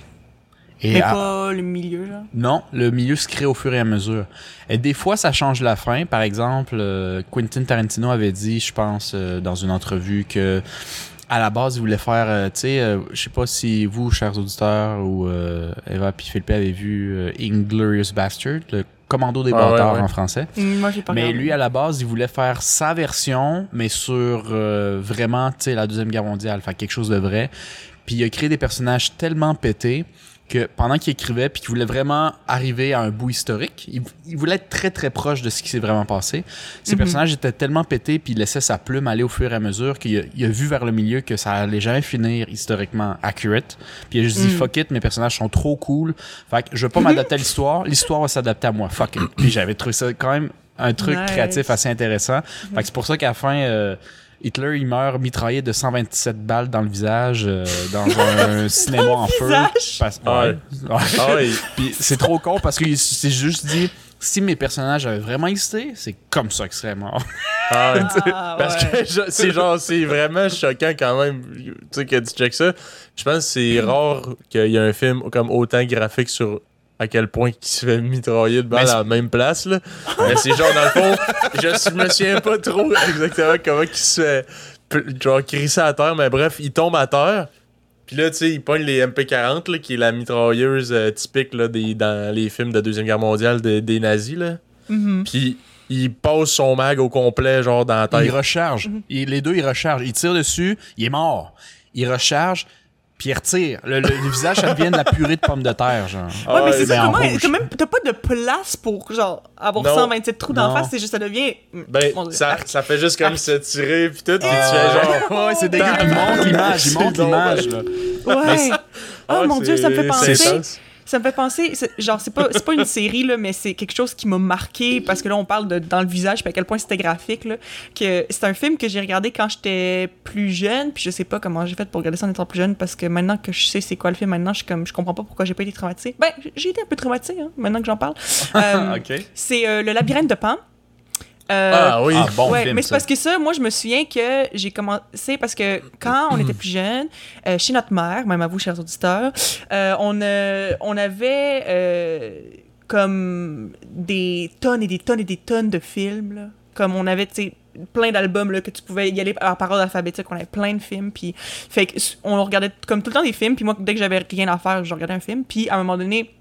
Et Mais à- pas le milieu, genre. non, le milieu se crée au fur et à mesure. Et des fois, ça change la fin. Par exemple, euh, Quentin Tarantino avait dit, je pense, euh, dans une entrevue que à la base, il voulait faire, euh, tu sais, euh, je sais pas si vous, chers auditeurs, ou euh, Eva puis Philippe avez vu euh, Inglorious Bastard, le commando des Ah bâtards ouais. en français. Mm, Moi, j'ai pas Mais regardé. lui, à la base, il voulait faire sa version, mais sur euh, vraiment, tu sais, la Deuxième Guerre mondiale, faire quelque chose de vrai. Puis il a créé des personnages tellement pétés que pendant qu'il écrivait, puis qu'il voulait vraiment arriver à un bout historique, il, il voulait être très très proche de ce qui s'est vraiment passé. Ces Mhm. personnages étaient tellement pétés, puis il laissait sa plume aller au fur et à mesure qu'il a, il a vu vers le milieu que ça allait jamais finir historiquement accurate. Puis il a juste dit Mhm. fuck it, mes personnages sont trop cool. Fait que je vais pas m'adapter à *laughs* l'histoire, l'histoire va s'adapter à moi. Fuck it. Puis j'avais trouvé ça quand même un truc Nice. créatif assez intéressant. Fait que c'est pour ça qu'à la fin, euh, Hitler, il meurt mitraillé de 127 balles dans le visage euh, dans un *laughs* cinéma en feu. Parce- Ah ouais. Ouais. Ouais. Puis c'est trop con parce qu'il s'est juste dit si mes personnages avaient vraiment existé, c'est comme ça qu'ils seraient morts. Ah. *laughs* Ah, Parce ouais. que je- c'est genre, c'est vraiment choquant quand même. Tu sais, que tu check ça. Je pense que c'est *clears throat* rare qu'il y ait un film comme autant graphique sur à quel point il se fait mitrailler de balles Mais à la même place. Là. Mais c'est genre, dans le fond, je me souviens pas trop exactement comment il se fait genre crisser à terre. Mais bref, il tombe à terre. Puis là, tu sais, il pogne les MP40, là, qui est la mitrailleuse euh, typique là, des, dans les films de Deuxième Guerre mondiale de- des nazis. Là. Mhm. Puis il passe son mag au complet, genre dans la tête. Il recharge. Il- les deux, ils rechargent. Il tire dessus, il est mort. Il recharge, puis il retire. Le, le- le visage, ça devient de la purée de pommes de terre, genre. Ah Ouais, mais c'est ben, ça, en comment. T'as même t'as pas de place pour, genre, avoir Non. 127 trous d'en face, c'est juste, ça devient. Ben, Mon Dieu. ça, ça fait juste comme se tirer, pis tout, pis tu Ah, fais genre. ouais, c'est dégueu. Il monte l'image, il monte C'est l'image, là. Ouais. Oh Ah, mon dieu, ça me fait c'est penser. Ça me fait penser, genre, c'est pas, c'est pas une série, là, mais c'est quelque chose qui m'a marqué parce que là, on parle de dans le visage, puis à quel point c'était graphique, là. Que c'est un film que j'ai regardé quand j'étais plus jeune, puis je sais pas comment j'ai fait pour regarder ça en étant plus jeune parce que maintenant que je sais c'est quoi le film, maintenant, je, suis comme, je comprends pas pourquoi j'ai pas été traumatisée. Ben, j'ai été un peu traumatisée, hein, maintenant que j'en parle. *laughs* Euh. C'est euh, Le labyrinthe de Pan. Euh, Ah oui. Ah, bon ouais, film, mais c'est parce que ça, moi, je me souviens que j'ai commencé parce que quand on était plus jeune, euh, chez notre mère, même à vous, chers auditeurs, euh, on, on avait comme des tonnes et des tonnes et des tonnes de films. là. Comme on avait, tu plein d'albums là, que tu pouvais y aller par parole alphabétique. On avait plein de films. Puis, fait que, on regardait comme tout le temps des films. Puis moi, dès que j'avais rien à faire, je regardais un film. Puis à un moment donné,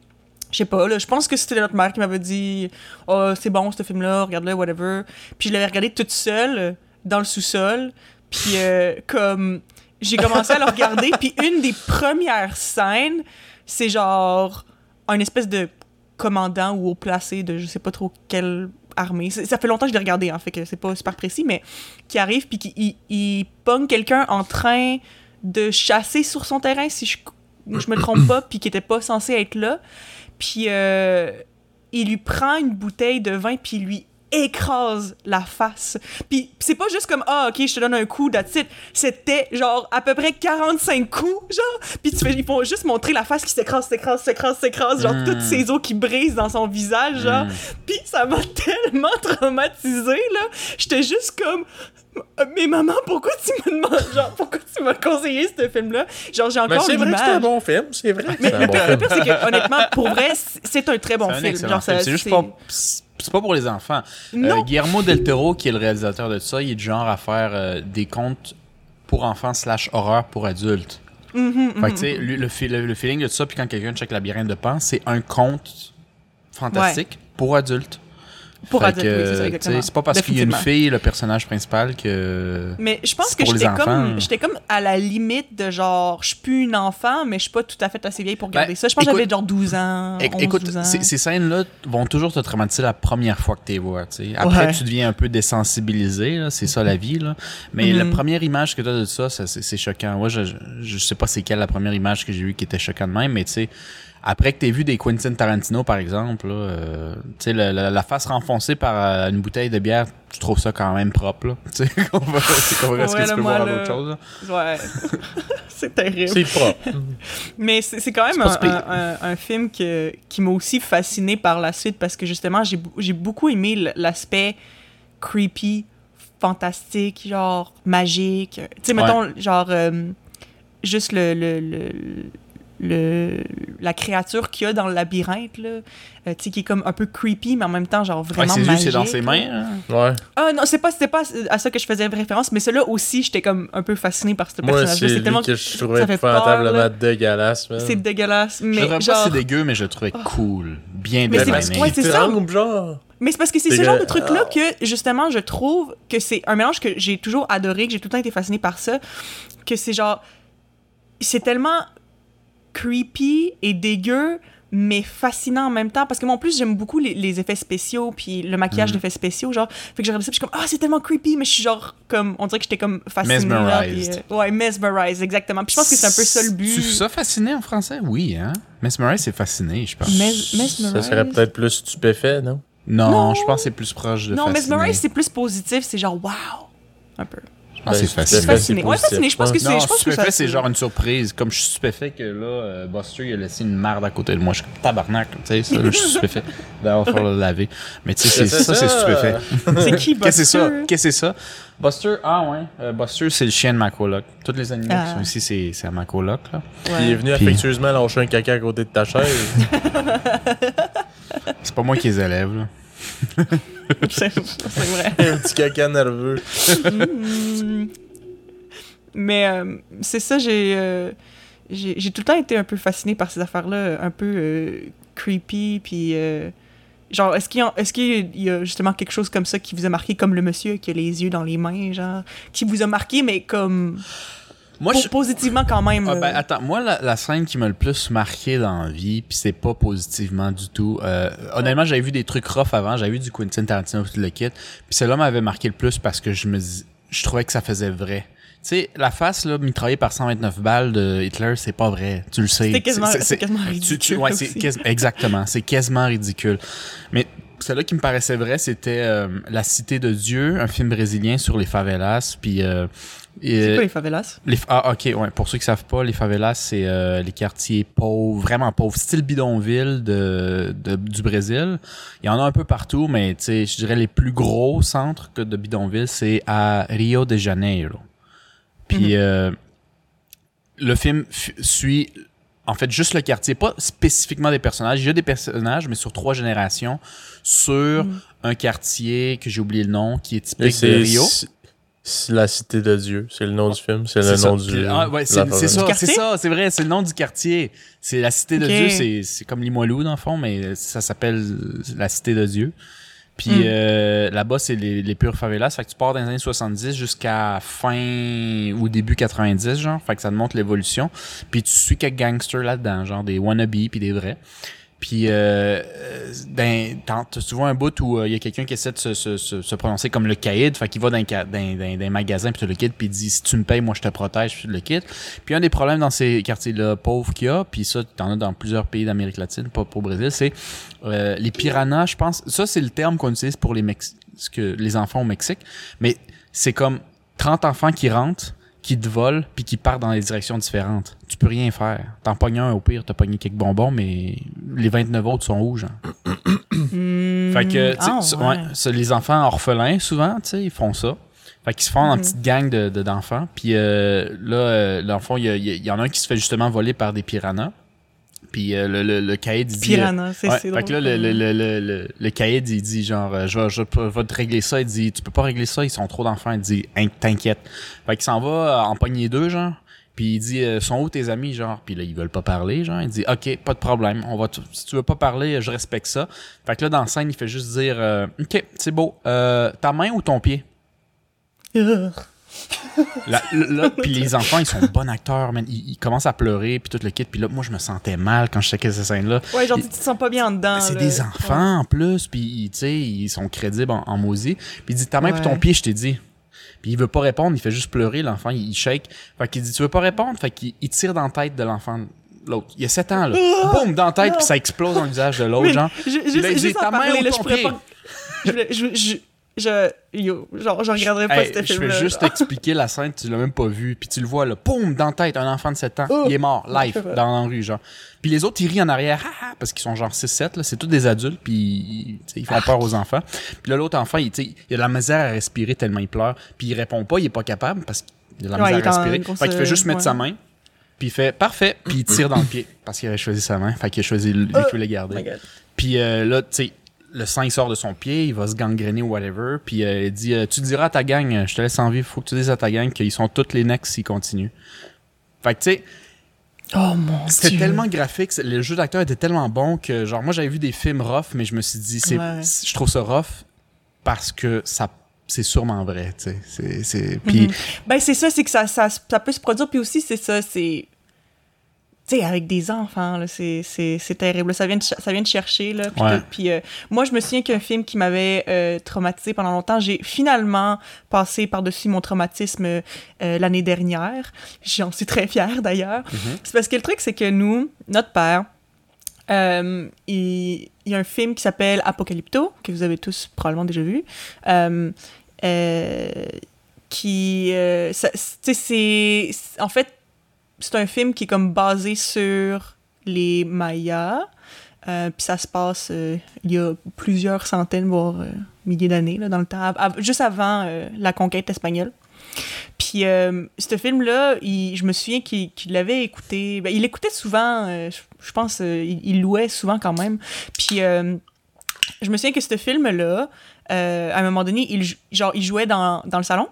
je sais pas, je pense que c'était notre mère qui m'avait dit Oh, c'est bon, ce film-là, regarde-le, whatever. Puis je l'avais regardé toute seule, dans le sous-sol. Puis, euh, comme, j'ai commencé à le regarder. Puis une des premières scènes, c'est genre un espèce de commandant ou haut placé de je sais pas trop quelle armée. Ça fait longtemps que je l'ai regardé, en fait, c'est pas super précis, mais qui arrive puis qui il, quelqu'un en train de chasser sur son terrain, si je, je me trompe pas, puis qui était pas censé être là. Puis euh, il lui prend une bouteille de vin puis il lui écrase la face. Puis c'est pas juste comme ah OK, je te donne un coup that's it. C'était genre à peu près 45 coups genre. Puis tu fais ils font juste montrer la face qui s'écrase, s'écrase, s'écrase, s'écrase, genre Mm. toutes ses os qui brisent dans son visage genre. Mm. Puis ça m'a *laughs* tellement traumatisée là. J'étais juste comme mais maman, pourquoi tu me demandes genre pourquoi tu m'as conseillé ce film là Genre j'ai encore c'est vrai que c'est un l'image. bon film, c'est vrai. Mais le pire, c'est que honnêtement, pour vrai, c'est un très bon un film. Genre. C'est juste pas. C'est pas pour les enfants. Euh. Guillermo del Toro, qui est le réalisateur de ça, il est du genre à faire euh, des contes pour enfants slash horreur pour adultes. Mhm, Fait que, tu sais, le, le, le feeling de ça, puis quand quelqu'un check labyrinthe de Pan, c'est un conte fantastique pour adultes. Pour que, oui, c'est pas parce qu'il y a une fille, le personnage principal, que. Mais je pense que j'étais comme, j'étais comme à la limite de genre, je suis plus une enfant, mais je suis pas tout à fait assez vieille pour Ben, ça. Je pense que j'avais genre 12 ans, Éc- 11, Écoute, 12 ans. ces, ces scènes-là vont toujours te traumatiser la première fois que tu les vois. tu sais. Après, Ouais. tu deviens un peu désensibilisé, c'est ça la vie. Là. Mais la première image que tu as de ça, ça, c'est choquant. Moi, je, je, je sais pas c'est quelle la première image que j'ai vue qui était choquante de même, mais tu sais, après que tu vu des Quentin Tarantino, par exemple, là, euh, tu sais, la, la- la face renfoncée par euh, une bouteille de bière, tu trouves ça quand même propre. Là. *laughs* Tu sais, comparé comparé à ce que Ouais, tu là, peux voir d'autres choses. là. Ouais. *laughs* c'est terrible. C'est propre. *laughs* Mais c'est c'est quand même C'est un, si pire. un- un- un film que, qui m'a aussi fasciné par la suite parce que justement, j'ai j'ai beaucoup aimé l'aspect creepy, fantastique, genre magique. Tu sais, mettons, genre, euh, juste le, le, le, le- la créature qu'il y a dans le labyrinthe, là, euh, tu sais, qui est comme un peu creepy, mais en même temps, genre Ouais, vraiment magique. c'est dans ses mains. hein? Ouais. Ah non, c'est pas, c'était pas à ça que je faisais référence, mais celui-là aussi, j'étais comme un peu fasciné par ce personnage-là. c'est tellement que je trouvais ça fait peur, épouvantablement là. dégueulasse. C'est dégueulasse, Je mais pas que genre... c'est dégueu, mais je le trouvais cool. Bien Mais ouais, c'est ça. genre. Mais c'est parce que c'est ce genre de truc-là que, justement, je trouve que c'est un mélange que j'ai toujours adoré, que j'ai tout le temps été fasciné par ça, que c'est genre... C'est tellement creepy et dégueu, mais fascinant en même temps. Parce que moi, en plus, j'aime beaucoup les, les effets spéciaux, puis le maquillage Mhm. d'effets spéciaux, genre... Fait que j'ai regardé ça, puis je suis comme, ah, c'est tellement creepy, mais je suis genre, comme... On dirait que j'étais comme fascinée. là, puis, Mesmerized. euh, ouais, mesmerized, exactement. Puis je pense que c'est un peu ça le but. Tu ça fasciné en français? Oui, hein? Mesmerize, c'est fasciné, je pense. Mes- Ça mesmerized. serait peut-être plus stupéfait, non? Non, Non. je pense que c'est plus proche de Non, fasciné. mesmerized, c'est plus positif, c'est genre, wow! Un peu. Que c'est Ben, fasciné. stupéfait, Fasciné. c'est Ouais, fasciné. Je pense que c'est. Non, je pense que ça- c'est genre une surprise. Comme je suis stupéfait que là, euh, Buster, il a laissé une merde à côté de moi. Je suis comme tabarnak. Tu sais, ça, là, je suis stupéfait. *laughs* D'ailleurs, il va falloir le laver. Mais tu sais, c'est- C'est ça, c'est stupéfait. *laughs* C'est qui, Qu'est-ce que c'est ça? Buster? Qu'est-ce que c'est ça? Buster, ah ouais. euh, Buster, c'est le chien de ma coloc. Tous les animaux Ah. qui sont ici, c'est c'est à ma coloc. Là. Il est venu Puis- affectueusement lâcher un caca à côté de ta chaise. *laughs* C'est pas moi qui les élève. Là. C'est vrai. *laughs* un petit caca nerveux. Mm. Mais euh, c'est ça, j'ai euh, j'ai j'ai tout le temps été un peu fascinée par ces affaires-là, un peu euh, creepy, puis genre, est-ce qu'il y, a- est-ce qu'il y a justement quelque chose comme ça qui vous a marqué, comme le monsieur qui a les yeux dans les mains, genre, qui vous a marqué, mais comme Moi, je, positivement quand même. Ah, ben, attends, moi, la, la scène qui m'a le plus marqué dans la vie, puis c'est pas positivement du tout. euh, honnêtement, j'avais vu des trucs rough avant, j'avais vu du Quentin Tarantino tout le kit, puis celle-là m'avait marqué le plus parce que je me je trouvais que ça faisait vrai. Tu sais, la face, là, mitraillée par 129 balles de Hitler, c'est pas vrai. Tu le sais. Quasiment, C'est- quasiment tu- ridicule. tu- ouais, c'est aussi. quasi- exactement. C'est quasiment ridicule. Mais celle-là qui me paraissait vrai, c'était euh, La Cité de Dieu, un film brésilien sur les favelas. Puis, euh, C'est quoi les favelas? les, ah, ok, ouais. Pour ceux qui savent pas, les favelas, c'est euh, les quartiers pauvres, vraiment pauvres, style bidonville de, de- du Brésil. Il y en a un peu partout, mais je dirais les plus gros centres que de bidonville, c'est à Rio de Janeiro. Puis euh, le film suit en fait juste le quartier, pas spécifiquement des personnages. Il y a des personnages, mais sur trois générations, sur Mhm. un quartier que j'ai oublié le nom, qui est typique de c'est Rio. c'est la cité de Dieu. C'est le nom du film. C'est le ça. nom du. Ah, ouais, c'est ça, quartier? c'est ça, c'est vrai, c'est le nom du quartier. C'est la cité de. Dieu, c'est c'est comme Limoilou dans le fond, mais ça s'appelle la cité de Dieu. Puis Mm. euh, là-bas, c'est les, les pures favelas. Fait que tu pars dans les années 70 jusqu'à fin ou début 90, genre. Fait que ça te montre l'évolution. Puis tu suis quelques gangsters là-dedans, genre des wannabes puis des vrais. Puis, euh, euh, ben, tu vois un bout où il y a quelqu'un qui essaie de se, se, se, se prononcer comme le caïd, fait qu'il va dans un, magasin, puis tu le quittes, puis il dit si tu me payes, moi je te protège, puis tu le quittes. Puis un des problèmes dans ces quartiers-là pauvres qu'il y a, puis ça, t'en as dans plusieurs pays d'Amérique latine, pas pour Brésil, c'est euh, les piranhas, je pense. Ça, c'est le terme qu'on utilise pour les, Mex que, les enfants au Mexique, mais c'est comme 30 enfants qui rentrent, qui te volent, puis qui partent dans des directions différentes. Tu peux rien faire. T'en pognes un, au pire, t'as pogné quelques bonbons, mais les 29 autres sont rouges. hein. Hmm. Fait que, tu sais, Ah, ouais. ouais, les enfants orphelins, souvent, tu sais, ils font ça. Fait qu'ils se font en Mhm. petite gang de, de- d'enfants. Puis euh, là, euh, dans le fond, il y, y en a un qui se fait justement voler par des piranhas. Puis euh, le, le, le caïd, il dit... euh, Piranha, c'est Ouais, fait drôle. que là, le, le, le, le, le, le caïd, il dit genre, euh, je, vais, je vais te régler ça. Il dit, tu peux pas régler ça, ils sont trop d'enfants. Il dit, Hein, t'inquiète. Fait qu'il s'en va en pogner deux, genre. Puis il dit euh, sont où tes amis genre? Puis là ils veulent pas parler genre. Il dit OK, pas de problème. On va si tu veux pas parler, je respecte ça. Fait que là dans la scène, il fait juste dire OK, c'est beau. Ta main ou ton pied? Là, *laughs* là, puis les enfants, ils sont bons acteurs, man. Ils, ils commencent à pleurer, puis tout le kit. Puis là, moi, je me sentais mal quand je checkais ces scènes-là. Ouais, genre, tu te sens pas bien en dedans. c'est des enfants en plus, puis tu sais, ils sont crédibles en, en. Puis il dit ta main puis ton pied, je t'ai dit. Puis il veut pas répondre, il fait juste pleurer, l'enfant, il, il shake. Fait qu'il dit tu veux pas répondre, fait qu'il il tire dans la tête de l'enfant l'autre. Il y a 7 ans là. *laughs* Boum dans la tête puis ça explose dans le visage de l'autre genre. Puis juste, là, il dit, ta main ou ton je pied? pas... Je, je, je, je, yo, genre, je regarderais pas Hey, ce je vais juste expliquer la scène, tu l'as même pas vu, puis tu le vois là, boum dans la tête, un enfant de 7 ans, Oh! il est mort live dans la rue genre. Puis les autres ils rient en arrière, parce qu'ils sont genre 6 7 là, c'est tous des adultes puis ils, font peur aux enfants. Puis là l'autre enfant, il, il a de la misère à respirer tellement il pleure, puis il répond pas, il est pas capable parce qu'il a de la Ouais, misère à respirer. grosse, Fait qu'il fait juste mettre ouais. sa main, puis il fait parfait, puis il tire dans le pied parce qu'il avait choisi sa main, fait qu'il a choisi lui qui voulait Oh garder. my God. Puis euh, là, tu sais, le sang il sort de son pied, il va se gangréner ou whatever. Puis euh, il dit euh, Tu diras à ta gang, euh, je te laisse en vie, faut que tu dises à ta gang qu'ils sont toutes les necks s'ils continuent. Fait que tu sais, Oh mon c'était tellement graphique, le jeu d'acteur était tellement bon que, genre, moi j'avais vu des films rough, mais je me suis dit c'est, Ouais. Je trouve ça rough parce que ça. C'est sûrement vrai, tu sais. C'est, c'est... Puis, Mhm. Ben, c'est ça, c'est que ça, ça, ça peut se produire. Puis aussi, c'est ça, c'est. Sais, avec des enfants, là, c'est, c'est, c'est terrible. Ça vient, de, ça vient de chercher, là. Puis, Ouais. tout. Puis, euh, moi, je me souviens qu'un film qui m'avait euh, traumatisé pendant longtemps, j'ai finalement passé par-dessus mon traumatisme euh, l'année dernière. J'en suis très fière, d'ailleurs. C'est parce que le truc, c'est que nous, notre père, il, il y a un film qui s'appelle Apocalypto, que vous avez tous probablement déjà vu. Qui. ça- c'est- En fait, c'est un film qui est comme basé sur les Mayas. Euh, puis ça se passe euh, il y a plusieurs centaines, voire euh, milliers d'années, dans le temps, juste avant la conquête espagnole. Puis ce film-là, il- je me souviens qu'il l'avait écouté. Ben, il l'écoutait souvent, je, pense, il, louait souvent quand même. Puis je me souviens que ce film-là, à un moment donné, il, genre, il jouait dans, dans le salon.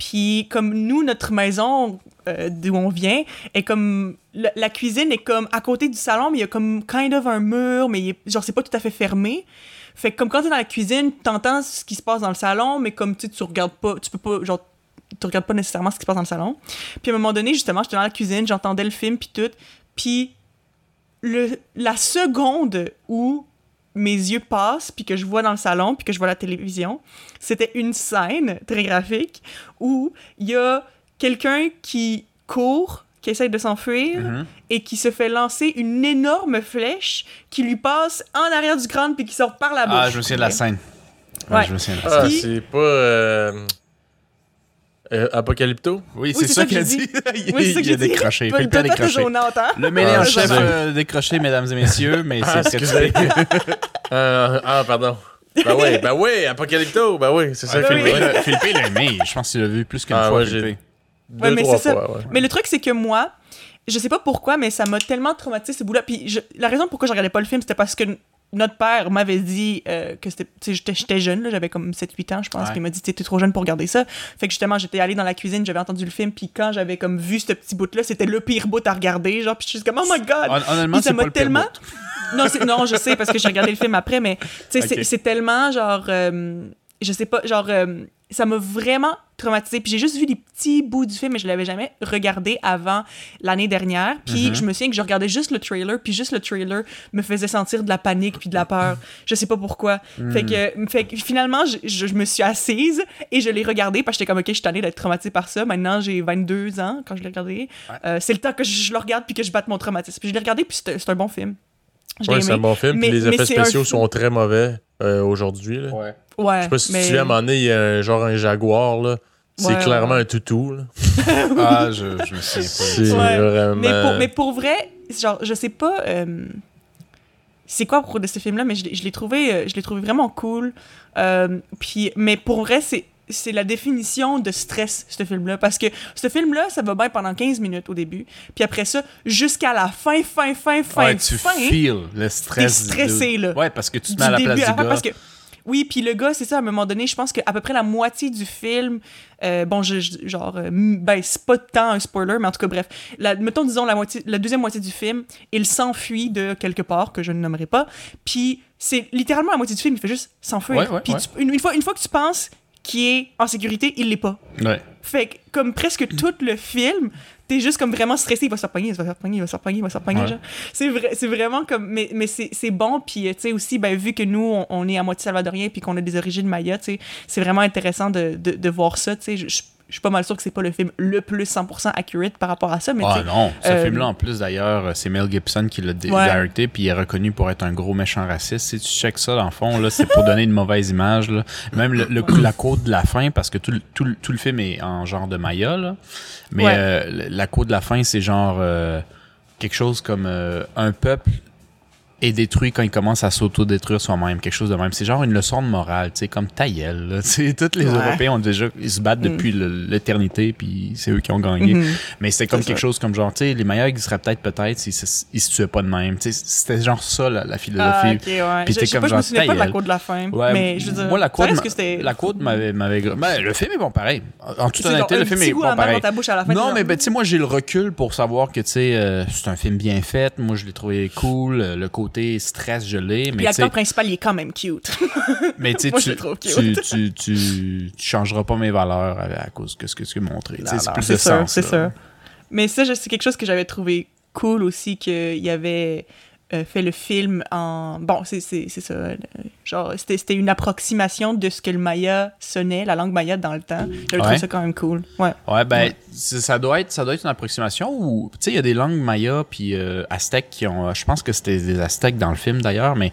Puis comme nous, notre maison euh, d'où on vient est comme... La, cuisine est comme à côté du salon, mais il y a comme kind of un mur, mais est- genre c'est pas tout à fait fermé. Fait que comme quand t'es dans la cuisine, t'entends ce qui se passe dans le salon, mais comme tu tu regardes pas, tu peux pas, genre, tu regardes pas nécessairement ce qui se passe dans le salon. Puis à un moment donné, justement, j'étais dans la cuisine, j'entendais le film, puis tout. Puis le, la seconde où mes yeux passent, puis que je vois dans le salon, puis que je vois la télévision, c'était une scène très graphique où il y a quelqu'un qui court, qui essaye de s'enfuir, Mhm. et qui se fait lancer une énorme flèche qui lui passe en arrière du crâne, puis qui sort par la bouche. ah, je me souviens de la scène. Ouais, Ouais. je me souviens de la scène. Ah, c'est pas. euh, euh, Apocalypto? Oui, Oui, c'est c'est ça ça que qu'il a dit. *laughs* il Oui, c'est ça que il a dit. décroché. Toi, Philippe a décroché. Le mêlé Ah, en chef excusez. euh, décroché, mesdames et messieurs, mais Ah, c'est excusez. ah, *laughs* ah, pardon. Ben oui, ben oui, Apocalypto, ben oui, c'est ça Ouais, le film. oui. Philippe, Philippe l'a aimé. Je pense qu'il l'a vu plus qu'une Ah, fois. ouais, Philippe. j'ai- Deux, Ouais, mais trois c'est ça. fois, ouais. Mais le truc, c'est que moi, je sais pas pourquoi, mais ça m'a tellement traumatisé ce bout-là. Puis je- la raison pourquoi je regardais pas le film, c'était parce que notre père m'avait dit euh, que c'était. tu sais, J'étais j'étais jeune, là, j'avais comme 7-8 ans, je pense. Puis il m'a dit, t'es trop jeune pour regarder ça. Fait que justement, j'étais allée dans la cuisine, j'avais entendu le film, puis quand j'avais comme vu ce petit bout-là, c'était le pire bout à regarder. Genre, puis je suis comme, oh my god! Hon- Honnêtement, Puis ça m'a pas le pire tellement. bout. non, c'est- non, je sais parce que j'ai regardé le film après, mais tu sais, *laughs* c'est tellement genre. euh, je sais pas, genre. euh, ça m'a vraiment traumatisé. Puis j'ai juste vu des petits bouts du film, mais je l'avais jamais regardé avant l'année dernière. Puis Mhm. je me souviens que je regardais juste le trailer, puis juste le trailer me faisait sentir de la panique puis de la peur. Je sais pas pourquoi. Fait, que, fait que finalement, je, je- je me suis assise et je l'ai regardé parce que j'étais comme, OK, je suis tannée d'être traumatisée par ça. Maintenant, j'ai 22 ans quand je l'ai regardé. Ouais. Euh, c'est le temps que je, je le regarde puis que je batte mon traumatisme. Puis je l'ai regardé, puis c'est un bon film. Ouais, c'est un bon film, Mais- puis les effets un spéciaux sont très mauvais euh, aujourd'hui. là. Ouais. Ouais, Je sais pas si mais... tu viens à un moment donné, il y a un, genre un jaguar, là. C'est Ouais, clairement ouais. un toutou, là. *laughs* Ah, je, je me souviens C'est Ouais. vraiment... Mais pour, mais pour vrai, genre, je sais pas euh, c'est quoi à propos de ce film-là, mais je, l'ai- je l'ai trouvé, euh, je l'ai trouvé vraiment cool. Euh, puis, mais pour vrai, c'est c'est la définition de stress, ce film-là. Parce que ce film-là, ça va bien pendant 15 minutes au début. Puis après ça, jusqu'à la fin, fin, fin, fin, Ouais, tu fin, feels le stress. T'es stressé, du- là. Ouais, parce que tu te mets à la place du gars. Parce que Oui, puis le gars, c'est ça, à un moment donné, je pense qu'à peu près la moitié du film, euh, bon, je, je- genre, euh, ben, c'est pas tant un spoiler, mais en tout cas, bref, la, mettons, disons, la, moitié, la deuxième moitié du film, il s'enfuit de quelque part, que je ne nommerai pas, puis c'est littéralement la moitié du film, il fait juste s'enfuir. Ouais, ouais, Puis ouais. une, une fois, une fois que tu penses qu'il est en sécurité, il l'est pas. Ouais. Fait que, comme presque tout le film, t'es juste comme vraiment stressé, il va se pogner, il va se pogner, il va se pogner, il va se pogner, Ouais. C'est vrai, c'est vraiment comme, mais, mais c'est c'est bon, puis euh, tu sais aussi, ben, vu que nous, on, on est à moitié salvadorien, puis qu'on a des origines maya, tu sais, c'est vraiment intéressant de, de, de voir ça, tu sais, je suis pas mal sûr que c'est pas le film le plus 100% accurate par rapport à ça, mais Ah non, ce euh, film-là, en plus, d'ailleurs, euh, c'est Mel Gibson qui l'a directé, puis il est reconnu pour être un gros méchant raciste. Si tu checkes ça, dans le fond, là, c'est pour donner une mauvaise image. Là. Même le, le- la côte de la fin, parce que tout, le- tout, tout le film est en genre de Maya, là. mais Ouais. euh, la côte de la fin, c'est genre euh, quelque chose comme un peuple est détruit quand il commence à s'auto-détruire soi-même, quelque chose de même. C'est genre une leçon de morale, tu sais, comme ta gueule, là. *laughs* Tu sais, tous les Ouais. Européens ont déjà, ils se battent depuis le- l'éternité, puis c'est eux qui ont gagné. Mhm. Mais c'était comme C'est quelque ça. chose comme genre, tu sais, les meilleurs ils seraient peut-être peut-être s'ils se, ils se tuaient pas de même. Tu sais, c'était genre ça, la, la philosophie. Ah, ok, ouais. Puis sais comme pas, je me genre, pas de la côte de la fin, Ouais, mais je veux dire, moi, la c'était... la côte m'avait, m'avait, ben, le film est bon pareil. En toute C'est genre honnêteté, le film est bon pareil. Non, mais genre, ben, tu sais, moi, j'ai le recul pour savoir que, tu sais, euh, c'est un film bien fait. Moi, je l'ai trouvé cool. Le côté stress, je l'ai. Puis Mais, l'acteur principal, il est quand même cute. *laughs* mais tu moi, je tu, le trouve tu, cute. tu, tu, tu changeras pas mes valeurs à, à cause de ce que tu as montré. C'est plus c'est de sûr, sens. c'est sûr. Mais ça, c'est quelque chose que j'avais trouvé cool aussi, qu'il y avait euh, fait le film en... Bon, c'est ça. euh, Genre, c'était une approximation de ce que le maya sonnait, la langue maya dans le temps. Trouvé Ouais. ça quand même cool. Ouais. Ouais, ben, Ouais. ça doit être, ça doit être une approximation ou, tu sais, il y a des langues maya puis euh, aztèques qui ont, je pense que c'était des aztèques dans le film d'ailleurs, mais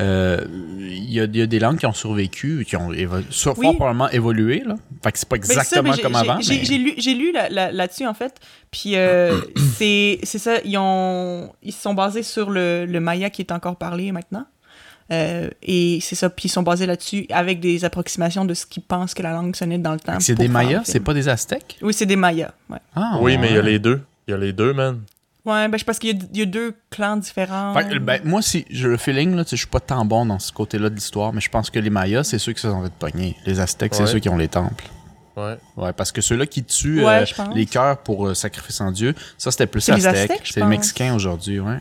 il y, a, y a des langues qui ont survécu, qui ont évo- sur, Oui. fort probablement évolué là. Fait que c'est pas ça, exactement comme avant. J'ai mais- lu, lu là- là- là-dessus, en fait. Puis *clears throat* c'est c'est ça, ils, ont, ils se sont basés sur le, le maya qui est encore parlé maintenant. Euh, et c'est ça, puis ils sont basés là-dessus avec des approximations de ce qu'ils pensent que la langue sonnait dans le temps. C'est des mayas, c'est pas des aztèques? Oui, c'est des mayas. Ouais, Ah, Oui, mais il y a les deux. Il y a les deux, man. ouais ben, je pense qu'il y, a- il y a deux clans différents. Fait que, ben, moi, si j'ai le feeling, là, je suis pas tant bon dans ce côté-là de l'histoire, mais je pense que les Mayas, c'est ceux qui se sont fait pogner. Les Aztèques, c'est ceux qui ont les temples. Ouais. Ouais, parce que ceux-là qui tuent Ouais, euh, les cœurs pour euh, sacrifice en Dieu, ça c'était plus aztèque. C'est les. Mexicains aujourd'hui, ouais.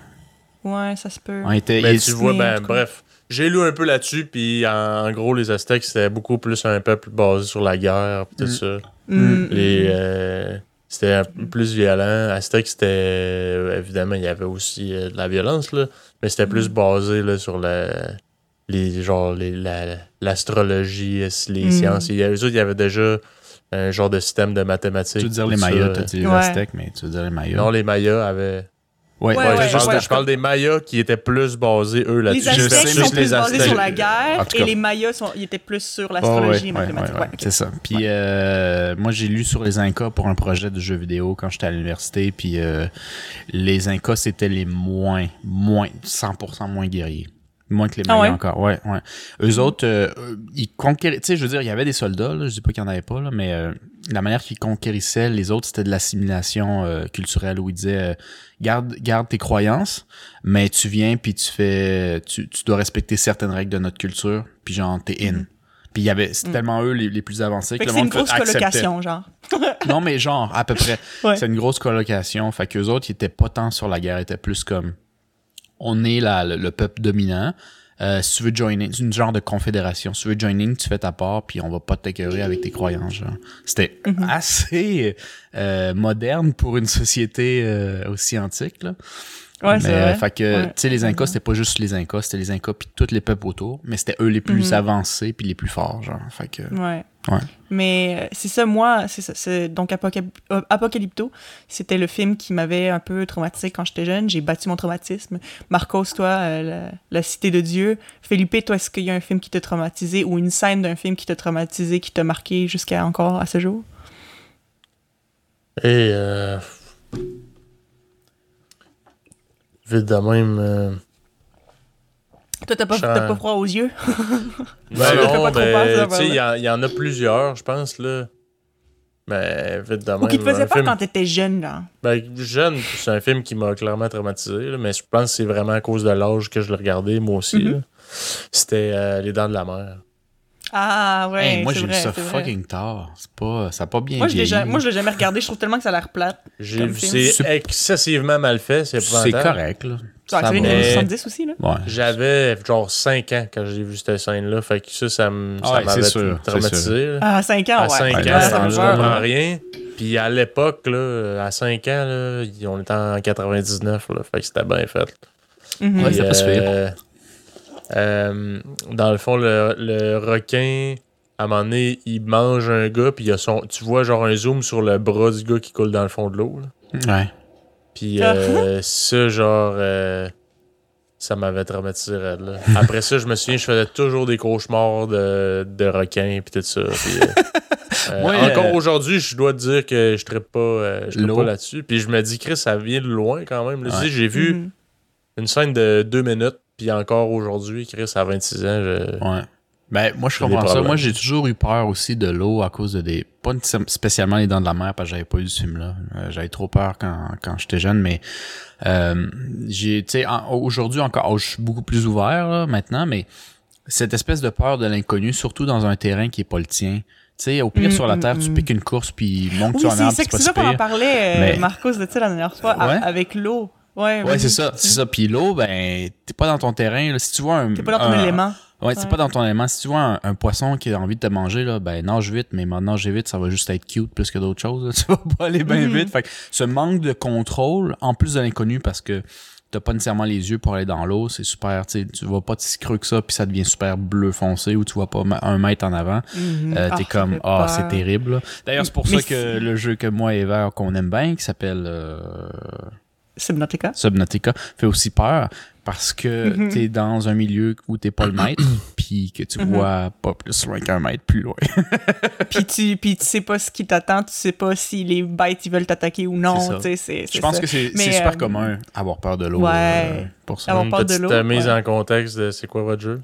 Ouais, ça se peut. On était, Mais il- tu vois, ben, bref. J'ai lu un peu là-dessus, puis en, en gros, les Aztèques, c'était beaucoup plus un peuple basé sur la guerre, pis tout Mm. ça. Mm, Les, mm. euh, c'était un peu plus violent. Aztèque, c'était. euh, évidemment, il y avait aussi euh, de la violence, là. Mais c'était plus Mm. basé là, sur la, les, genre, les, la- l'astrologie, les Mm. sciences. Il y avait, eux autres, il y avait déjà un genre de système de mathématiques. tu veux dire les. Mayas, t'as dit les Ouais. Aztèques, mais tu veux dire les Mayas? Non, les Mayas avaient. Ouais, Ouais, Ouais, ouais, je, parle, ouais. je parle des Mayas qui étaient plus basés, eux, Les là-dessus. Je Aztèques sont plus les basés sur la guerre et les Mayas sont, ils étaient plus sur l'astrologie et mathématiques. C'est ça. Puis euh, moi, j'ai lu sur les Incas pour un projet de jeu vidéo quand j'étais à l'université. Puis euh, les Incas, c'était les moins, moins, 100% moins guerriers. Moins que les Ah Mayas ouais? encore. Ouais, ouais. Eux autres, euh, ils conquérissaient. Tu sais, je veux dire, il y avait des soldats, là, je dis pas qu'il y en avait pas, là, mais euh, la manière qu'ils conquérissaient les autres, c'était de l'assimilation euh, culturelle où ils disaient euh, garde, garde tes croyances, mais tu viens puis tu fais. Tu, tu dois respecter certaines règles de notre culture, puis genre, t'es in. Puis il y avait, c'est Mhm. tellement eux les, les plus avancés Fait que le c'est une monde grosse acceptait. colocation, genre. *laughs* Non, mais genre, à peu près. Ouais. C'est une grosse colocation. Fait qu'eux autres, ils étaient pas tant sur la guerre, ils étaient plus comme on est la, le, le peuple dominant. Euh, si tu veux joiner, c'est une genre de confédération. Si tu veux joining, tu fais ta part, puis on va pas t'accueillir avec tes croyances. C'était Mhm. assez euh, moderne pour une société euh, aussi antique. Là. Ouais, c'est mais, vrai. euh, fait que, Ouais. tu sais, les Incas, c'était pas juste les Incas, c'était les Incas puis tous les peuples autour, mais c'était eux les plus Mhm. avancés puis les plus forts, genre. Fait que, Ouais. Ouais. Mais euh, c'est ça, moi, c'est ça. Donc, euh, Apocalypto, c'était le film qui m'avait un peu traumatisé quand j'étais jeune. J'ai battu mon traumatisme. Marcos, toi, euh, la, la Cité de Dieu. Felipe, toi, est-ce qu'il y a un film qui t'a traumatisé ou une scène d'un film qui t'a traumatisé, qui t'a marqué jusqu'à encore à ce jour? Et euh, vite de même. euh, Toi, t'as pas, pas froid aux yeux? *laughs* Ben non, ben, il y, en- il y en a plusieurs, je pense, là. Mais vite de même. Ou qui te faisait peur film- quand t'étais jeune, là? Ben, jeune, c'est un film qui m'a clairement traumatisé, là, mais je pense que c'est vraiment à cause de l'âge que je l'ai regardé, moi aussi. Mhm. là. C'était euh, Les Dents de la Mer. Ah ouais, Hey, moi, j'ai vu vrai, ça vrai. fucking tard. C'est pas, ça a pas bien Moi, vieilli. moi, je l'ai jamais regardé. Je trouve tellement que ça a l'air plate. J'ai vu, c'est excessivement mal fait, c'est correct, là. Ah, Ça Mais- 70 aussi, là. Ouais. J'avais genre 5 ans quand j'ai vu cette scène-là. Fait que ça, ça Ah ouais, m'avait c'est sûr, c'est traumatisé. Ah, 5 ans, À ouais. 5 Ouais, ans, ça me me comprend va, rien. Puis à l'époque, là, à 5 ans, là, on était en 99, là, fait que c'était bien fait. Ouais, pas si pire. Euh, dans le fond, le, le requin, à un moment donné, il mange un gars, puis il a son, tu vois genre un zoom sur le bras du gars qui coule dans le fond de l'eau. Ouais. Puis Ah. euh, ça, genre, euh, ça m'avait traumatisé raide, là. Après ça, je me souviens, je faisais toujours des cauchemars de, de requins, puis tout ça. euh, *laughs* euh, Moi, encore euh, aujourd'hui, je dois te dire que je ne pas, euh, je pas là-dessus. Puis je me dis, Chris, ça vient de loin quand même. là. Tu Ouais. sais, j'ai vu Mhm. une scène de deux minutes, puis encore aujourd'hui, Chris, à 26 ans, je... Ouais. Ben, moi, je comprends ça. Moi, j'ai toujours eu peur aussi de l'eau à cause de des. Pas spécialement les dents de la mer, parce que j'avais pas eu ce film-là. Euh, j'avais trop peur quand, quand j'étais jeune, mais euh, j'ai. Tu sais, en- aujourd'hui encore, oh, je suis beaucoup plus ouvert là, maintenant, mais cette espèce de peur de l'inconnu, surtout dans un terrain qui est pas le tien. Tu sais, au pire, Mm, sur la mm, terre, tu mm. piques une course, puis monte Oui, sur un c'est arbre, ça, c'est pas c'est ça qu'on en parlait, euh, Mais- Marcos, de la dernière fois, à- avec l'eau. Ouais, Ouais, c'est ça, c'est ça. Puis l'eau, ben, t'es pas dans ton terrain. Là. Si tu vois un. T'es pas dans ton un- élément. Ouais, c'est Ouais. pas dans ton élément. Si tu vois un, un poisson qui a envie de te manger, là, ben nage vite, mais maintenant nager vite, ça va juste être cute plus que d'autres choses. là. *laughs* Tu vas pas aller bien Mhm. vite. Fait que ce manque de contrôle, en plus de l'inconnu, parce que t'as pas nécessairement les yeux pour aller dans l'eau, c'est super, tu tu vas pas si creux que ça, puis ça devient super bleu foncé, ou tu vois pas un mètre en avant. Mhm. Euh, Ah, t'es ça comme, ah, peur. c'est terrible. D'ailleurs, c'est pour Mais ça que le jeu que moi et Eva qu'on aime bien, qui s'appelle euh, Subnautica. Subnautica fait aussi peur parce que Mhm. t'es dans un milieu où t'es pas le maître *clears throat* puis que tu Mhm. vois pas plus loin qu'un mètre plus loin. *laughs* puis tu puis tu sais pas ce qui t'attend, tu sais pas si les bêtes ils veulent t'attaquer ou non, tu Je pense ça. que c'est Mais, c'est super euh, commun avoir peur de l'eau ouais. euh, pour ça. Avoir Une peur de l'eau, mise ouais. en contexte de c'est quoi votre jeu?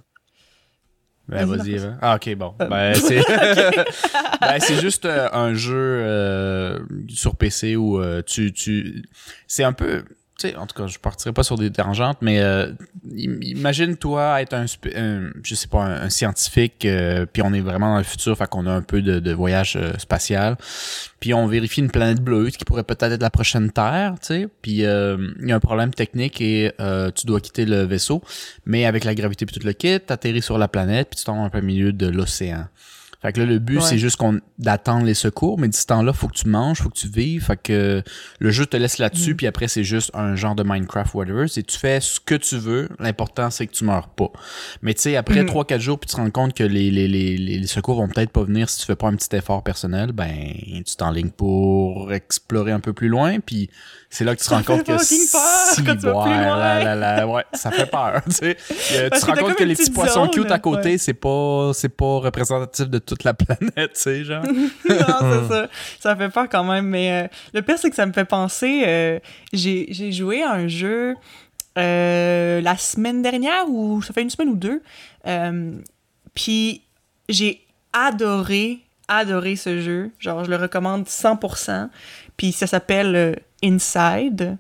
Ben, Vas-y, Marcus. Eva. Ah, ok, bon. Euh. Ben, *laughs* c'est *laughs* ben, c'est juste euh, un jeu euh, sur PC où euh, tu. tu... C'est un peu. Tu sais, en tout cas, je partirai pas sur des tangentes, mais euh, im- imagine-toi être un, je sais pas, un, scientifique, euh, puis on est vraiment dans le futur, fait qu'on a un peu de, de voyage euh, spatial, puis on vérifie une planète bleue qui pourrait peut-être être la prochaine Terre, tu sais, puis euh, il y a un problème technique et euh, tu dois quitter le vaisseau, mais avec la gravité puis tout le kit, t'atterris sur la planète puis tu tombes un peu au milieu de l'océan. Fait que là, le but, Ouais. c'est juste qu'on d'attendre les secours, mais d'ici ce temps-là, faut que tu manges, faut que tu vives. Fait que le jeu te laisse là-dessus, Mm. puis après, c'est juste un genre de Minecraft, whatever. C'est tu fais ce que tu veux. L'important, c'est que tu meurs pas. Mais tu sais, après Mm. 3-4 jours, puis tu te rends compte que les, les, les, les, les secours vont peut-être pas venir si tu fais pas un petit effort personnel, ben, tu t'enlignes pour explorer un peu plus loin, puis c'est là que tu te rends compte que si, quand tu vas plus ouais, loin. là, là, là, ouais, ça fait peur, tu sais. *laughs* Euh, tu te rends compte que les petits poissons cute à côté, ouais. c'est pas c'est pas représentatif de toute la planète, tu sais, genre. *laughs* non, c'est ça. Ça fait peur quand même. Mais euh, le pire, c'est que ça me fait penser. euh, j'ai joué à un jeu la semaine dernière, ou ça fait une semaine ou deux. Puis j'ai adoré, adoré ce jeu. Genre, je le recommande 100%. Puis ça s'appelle euh, Inside,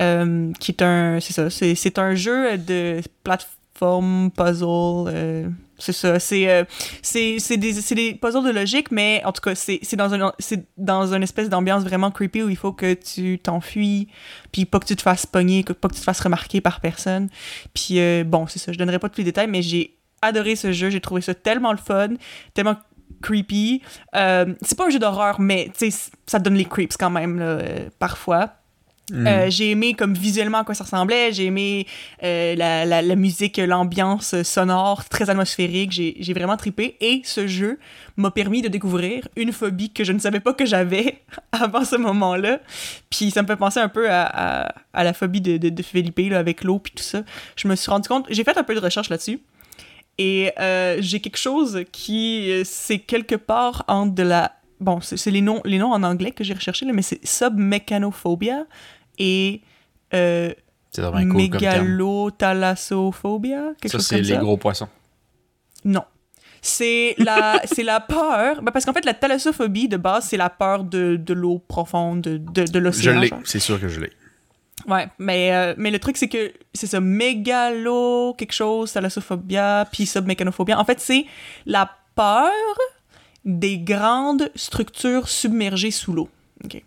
euh, qui est un. C'est ça. C'est un jeu de plateforme, puzzle. euh, c'est ça. C'est c'est c'est des, des puzzles de logique, mais en tout cas, c'est dans, un, c'est dans une espèce d'ambiance vraiment creepy où il faut que tu t'enfuis, puis pas que tu te fasses pogner, pas que tu te fasses remarquer par personne. Puis bon, c'est ça. Je donnerai pas tous les détails, mais j'ai adoré ce jeu. J'ai trouvé ça tellement le fun, tellement creepy. Euh, c'est pas un jeu d'horreur, mais ça donne les creeps quand même, là, euh, parfois. Mm. Euh, j'ai aimé comme visuellement à quoi ça ressemblait, j'ai aimé la, la, la musique, l'ambiance sonore, très atmosphérique, j'ai vraiment trippé. Et ce jeu m'a permis de découvrir une phobie que je ne savais pas que j'avais *laughs* avant ce moment-là. Puis ça me fait penser un peu à, à, à la phobie de, de, de là, avec l'eau puis tout ça. Je me suis rendu compte, j'ai fait un peu de recherche là-dessus. Et euh, j'ai quelque chose qui, euh, c'est quelque part entre de la... Bon, c'est c'est les noms, les noms en anglais que j'ai recherché, là, mais c'est submechanophobia et euh, C'est cool mégalothalassophobia, quelque Ça, chose c'est comme les ça? gros poissons. Non. C'est la, *laughs* c'est la peur. ben, parce qu'en fait, la thalassophobie, de base, c'est la peur de, de l'eau profonde, de, de, de Je l'océan. l'ai, c'est sûr que je l'ai. Ouais, mais, euh, mais le truc, c'est que c'est ça, mégalo, quelque chose, thalassophobia, puis submécanophobia. En fait, c'est la peur des grandes structures submergées sous l'eau. OK.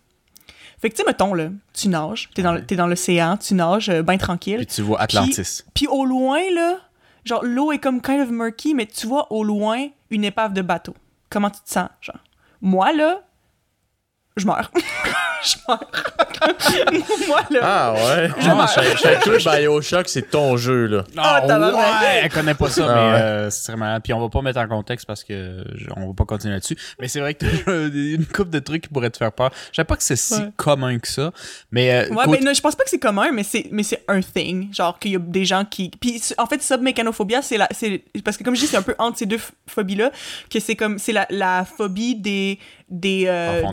Fait que, tu sais, mettons, là, tu nages, t'es dans, t'es dans l'océan, tu nages, euh, ben tranquille. Puis tu vois Atlantis. Puis au loin, là, genre, l'eau est comme kind of murky, mais tu vois au loin une épave de bateau. Comment tu te sens, genre? Moi, là, je meurs. *laughs* je meurs. Moi, là. Ah ouais. Je meurs. Chez toi, Bioshock, c'est ton jeu, là. Ah, tabarnak. ouais, elle connaît pas ça, Ah, mais ouais. euh, c'est très malade. Puis on va pas mettre en contexte parce que je- on va pas continuer là-dessus. Mais c'est vrai que t'as une coupe de trucs qui pourraient te faire peur. Je savais pas que c'est si Ouais. commun que ça, mais euh, Ouais, ben, non, je pense pas que c'est commun, mais c'est, mais c'est un thing. Genre, qu'il y a des gens qui. Puis, en fait, submécanophobia, c'est la. C'est, parce que, comme je dis, c'est un peu entre ces deux phobies-là, que c'est comme. C'est la, la phobie des. Des, euh.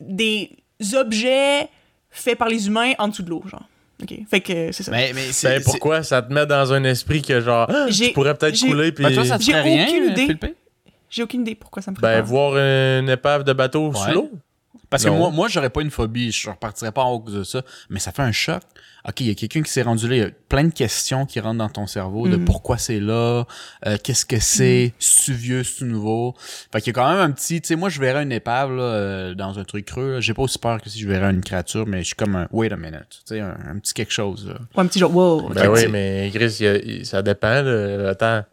Des objets faits par les humains en dessous de l'eau, genre. OK. Fait que c'est ça. mais, mais c'est Ben pourquoi? Ça te met dans un esprit que genre ah, J'ai- tu pourrais peut-être j'ai- couler c'est- puis Ben, toi, ça te J'ai rien, aucune idée. Philippe? J'ai aucune idée pourquoi ça me ferait ben peur. voir une épave de bateau Ouais. sous l'eau? Parce que moi, moi j'aurais pas une phobie, je repartirais pas en haut de ça, mais ça fait un choc. OK, il y a quelqu'un qui s'est rendu là, il y a plein de questions qui rentrent dans ton cerveau de Mhm. pourquoi c'est là, euh, qu'est-ce que c'est, c'est vieux, c'est nouveau? Fait qu'il y a quand même un petit, tu sais, moi je verrais une épave là, euh, dans un truc creux, là. j'ai pas aussi peur que si je verrais une créature, mais je suis comme un wait a minute, tu sais, un, un petit quelque chose là. Ou un petit genre, wow. Ben oui, t'sais. mais Chris, y a- ça dépend. Là, attends.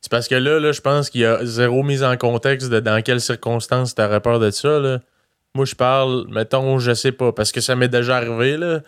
C'est parce que là, là je pense qu'il y a zéro mise en contexte de dans quelles circonstances t'aurais peur de ça. Là. Moi, je parle, mettons, je sais pas, parce que ça m'est déjà arrivé. Là.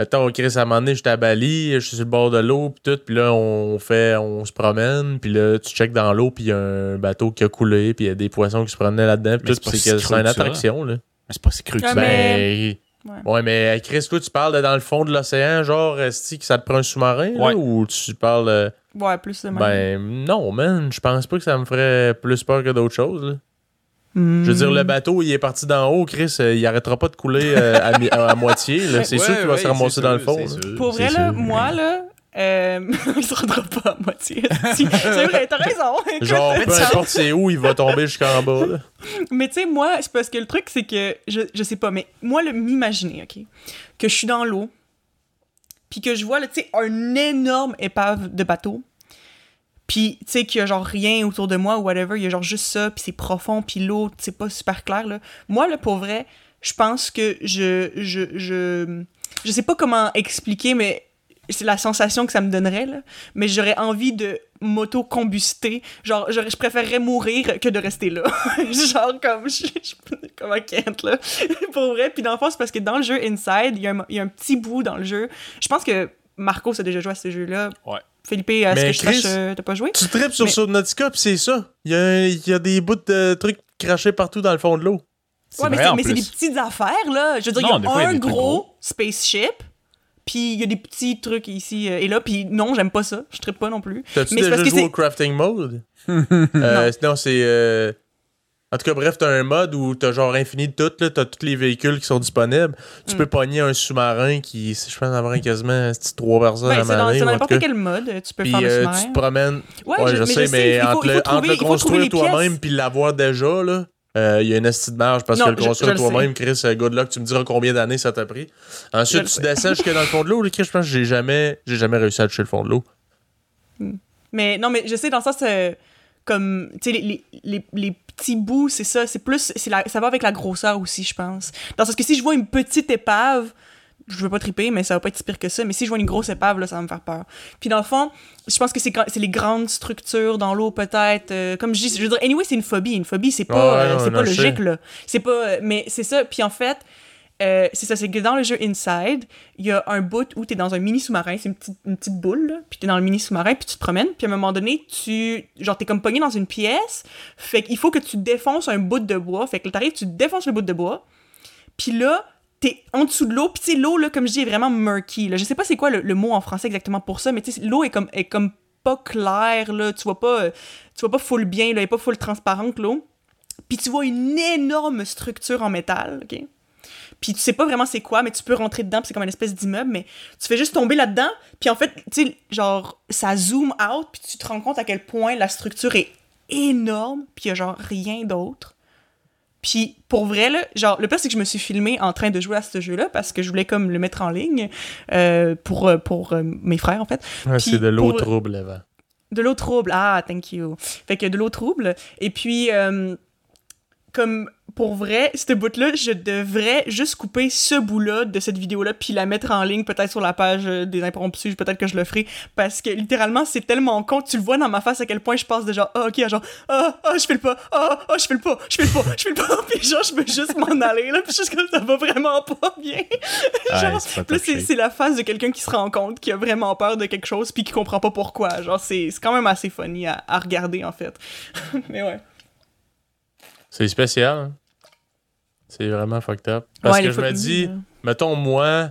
Mettons, Chris, à un moment donné, j'étais à Bali, je suis sur le bord de l'eau, puis tout, puis là, on fait, on se promène, puis là, tu checkes dans l'eau, puis il y a un bateau qui a coulé, puis il y a des poissons qui se promenaient là-dedans, puis tout, c'est si c'est que creux c'est une attraction, là. Mais c'est pas si cru que ça. mais- Ben, Ouais. ouais, mais Chris, toi, tu parles de dans le fond de l'océan, genre, est que ça te prend un sous-marin, là, Ouais. ou tu parles... euh, Ouais, plus de même. ben non, man, je pense pas que ça me ferait plus peur que d'autres choses. là. Hmm. Je veux dire, le bateau, il est parti d'en haut, Chris, euh, il arrêtera pas de couler euh, à, mi- à *laughs* moitié. là. C'est Ouais, sûr qu'il va ouais, se ramasser dans le fond. là. Pour vrai, C'est là, sûr. moi, là, euh, *laughs* il se rendra pas à moitié. *laughs* C'est vrai, t'as raison. Genre, peu importe c'est où, il va tomber jusqu'en bas. là. Mais tu sais, moi, c'est parce que le truc, c'est que, je, je sais pas, mais moi, le m'imaginer, OK, que je suis dans l'eau, puis que je vois, là, tu sais, un énorme épave de bateau, puis tu sais, qu'il y a genre rien autour de moi ou whatever, il y a genre juste ça, puis c'est profond, puis l'eau, c'est pas super clair, là. Moi, là, pour vrai, je pense que je, je, je, je sais pas comment expliquer, mais c'est la sensation que ça me donnerait, là. Mais j'aurais envie de m'auto-combuster. Genre, je préférerais mourir que de rester là. *laughs* genre, comme, je, je- comme un là. *laughs* Pour vrai. Puis dans le c'est parce que dans le jeu Inside, il y, a un- il y a un petit bout dans le jeu. Je pense que Marco a déjà joué à ce jeu-là. Ouais. Philippe, à ce Mais que je sache, Chris- euh, t'as pas joué? Tu tripes sur Mais- Subnautica, pis c'est ça. Il y a, il y a des bouts de trucs crachés partout dans le fond de l'eau. Ouais, mais c'est des petites affaires, là. Je veux dire, Non, il y a fois, il y a un gros, gros. spaceship, puis il y a des petits trucs ici euh, et là, puis non, j'aime pas ça. Je trippe pas non plus. T'as-tu déjà joué au crafting mode? *laughs* euh, non, c'est. euh, En tout cas, bref, t'as un mode où t'as genre infini de tout, là, t'as tous les véhicules qui sont disponibles. Tu Mm. peux pogner un sous-marin qui, je pense, avoir quasiment c'est trois personnes Ben, à maner, c'est dans en n'importe quel mode, euh, tu peux Puis faire le euh, sous-marin. tu te promènes. Ouais, Ouais, je, je, mais sais, je mais entre, le, faut entre trouver, le trouver construire toi-même puis l'avoir déjà, là, euh, il y a une petite marge parce Non, que le construire le toi-même, Chris, euh, good luck, tu me diras combien d'années ça t'a pris. Ensuite, Je tu le descends jusque dans le fond de l'eau. Chris, je pense que j'ai jamais, jamais réussi à toucher le fond de l'eau. Mais non, mais je sais, dans le sens, euh, comme, tu sais, les, les, les, les petits bouts, c'est ça, c'est plus, c'est la, ça va avec la grosseur aussi, je pense. Dans sens que si je vois une petite épave, je veux pas triper, mais ça va pas être si pire que ça, mais si je vois une grosse épave, là, ça va me faire peur. Puis dans le fond, je pense que c'est les grandes structures dans l'eau, peut-être, euh, comme je dis, je veux dire, anyway, c'est une phobie, une phobie, c'est pas, euh, c'est non, pas logique, sais. là. C'est pas, euh, mais c'est ça, puis en fait, euh, c'est ça, c'est que dans le jeu Inside, il y a un bout où t'es dans un mini sous-marin, c'est une petite, une petite boule, puis t'es dans le mini sous-marin, puis tu te promènes, puis à un moment donné, tu, genre, t'es comme pogné dans une pièce, fait qu'il faut que tu défonces un bout de bois, fait que t'arrives, tu défonces le bout de bois, puis là, t'es en dessous de l'eau, puis tu l'eau, là, comme je dis, est vraiment murky, là. Je sais pas c'est quoi le, le mot en français exactement pour ça, mais tu sais, l'eau est comme, est comme pas claire, là, tu vois pas, euh, tu vois pas full bien, là, elle est pas full transparente, l'eau. Puis tu vois une énorme structure en métal, OK? Puis tu sais pas vraiment c'est quoi, mais tu peux rentrer dedans, c'est comme une espèce d'immeuble, mais tu fais juste tomber là-dedans, puis en fait, tu sais, genre, ça zoom out, puis tu te rends compte à quel point la structure est énorme, puis il y a genre rien d'autre. Puis pour vrai, là, genre, le pire, c'est que je me suis filmée en train de jouer à ce jeu-là parce que je voulais comme le mettre en ligne euh, pour, euh, pour euh, mes frères, en fait. Ouais, c'est de l'eau pour- trouble avant. De l'eau trouble. Ah, thank you. Fait que de l'eau trouble. Et puis, euh, comme pour vrai, ce bout-là, je devrais juste couper ce bout-là de cette vidéo-là puis la mettre en ligne, peut-être sur la page euh, des impromptus, peut-être que je le ferai. Parce que littéralement, c'est tellement con. Tu le vois dans ma face à quel point je passe de genre, ah, ok, à genre, ah, ah, je fais le pas, ah, ah, je fais le pas, je fais le pas, je fais le pas. *laughs* puis genre, je veux juste m'en aller, là. Puis juste comme ça va vraiment pas bien. genre, Puis là, c'est, la face de quelqu'un qui se rend compte qu'il a vraiment peur de quelque chose puis qui comprend pas pourquoi. Genre, c'est, c'est quand même assez funny à, à regarder, en fait. *laughs* Mais ouais. C'est spécial. hein? C'est vraiment fucked up. Parce Ouais, que je me dis, là. mettons, moi,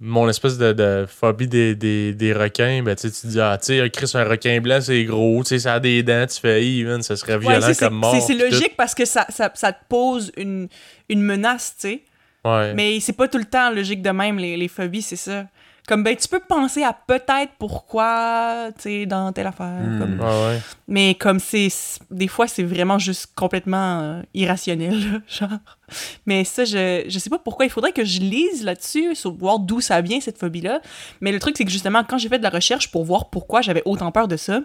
mon espèce de, de phobie des, des, des requins, ben, tu te dis, ah, tu sais, Chris, un requin blanc, c'est gros, tu sais, ça a des dents, tu fais, man, ça serait violent comme mort. c'est- tout. logique parce que ça, ça, ça te pose une, une menace, tu sais. Ouais. Mais c'est pas tout le temps logique de même, les, les phobies, c'est ça. Comme, ben, tu peux penser à peut-être pourquoi, tu sais, dans telle affaire. Hmm. comme- Ouais, ouais. Mais comme c'est. Des fois, c'est vraiment juste complètement euh, irrationnel, là, *laughs* genre. Mais ça, je, je sais pas pourquoi. Il faudrait que je lise là-dessus, sur voir d'où ça vient, cette phobie-là. Mais le truc, c'est que justement, quand j'ai fait de la recherche pour voir pourquoi j'avais autant peur de ça,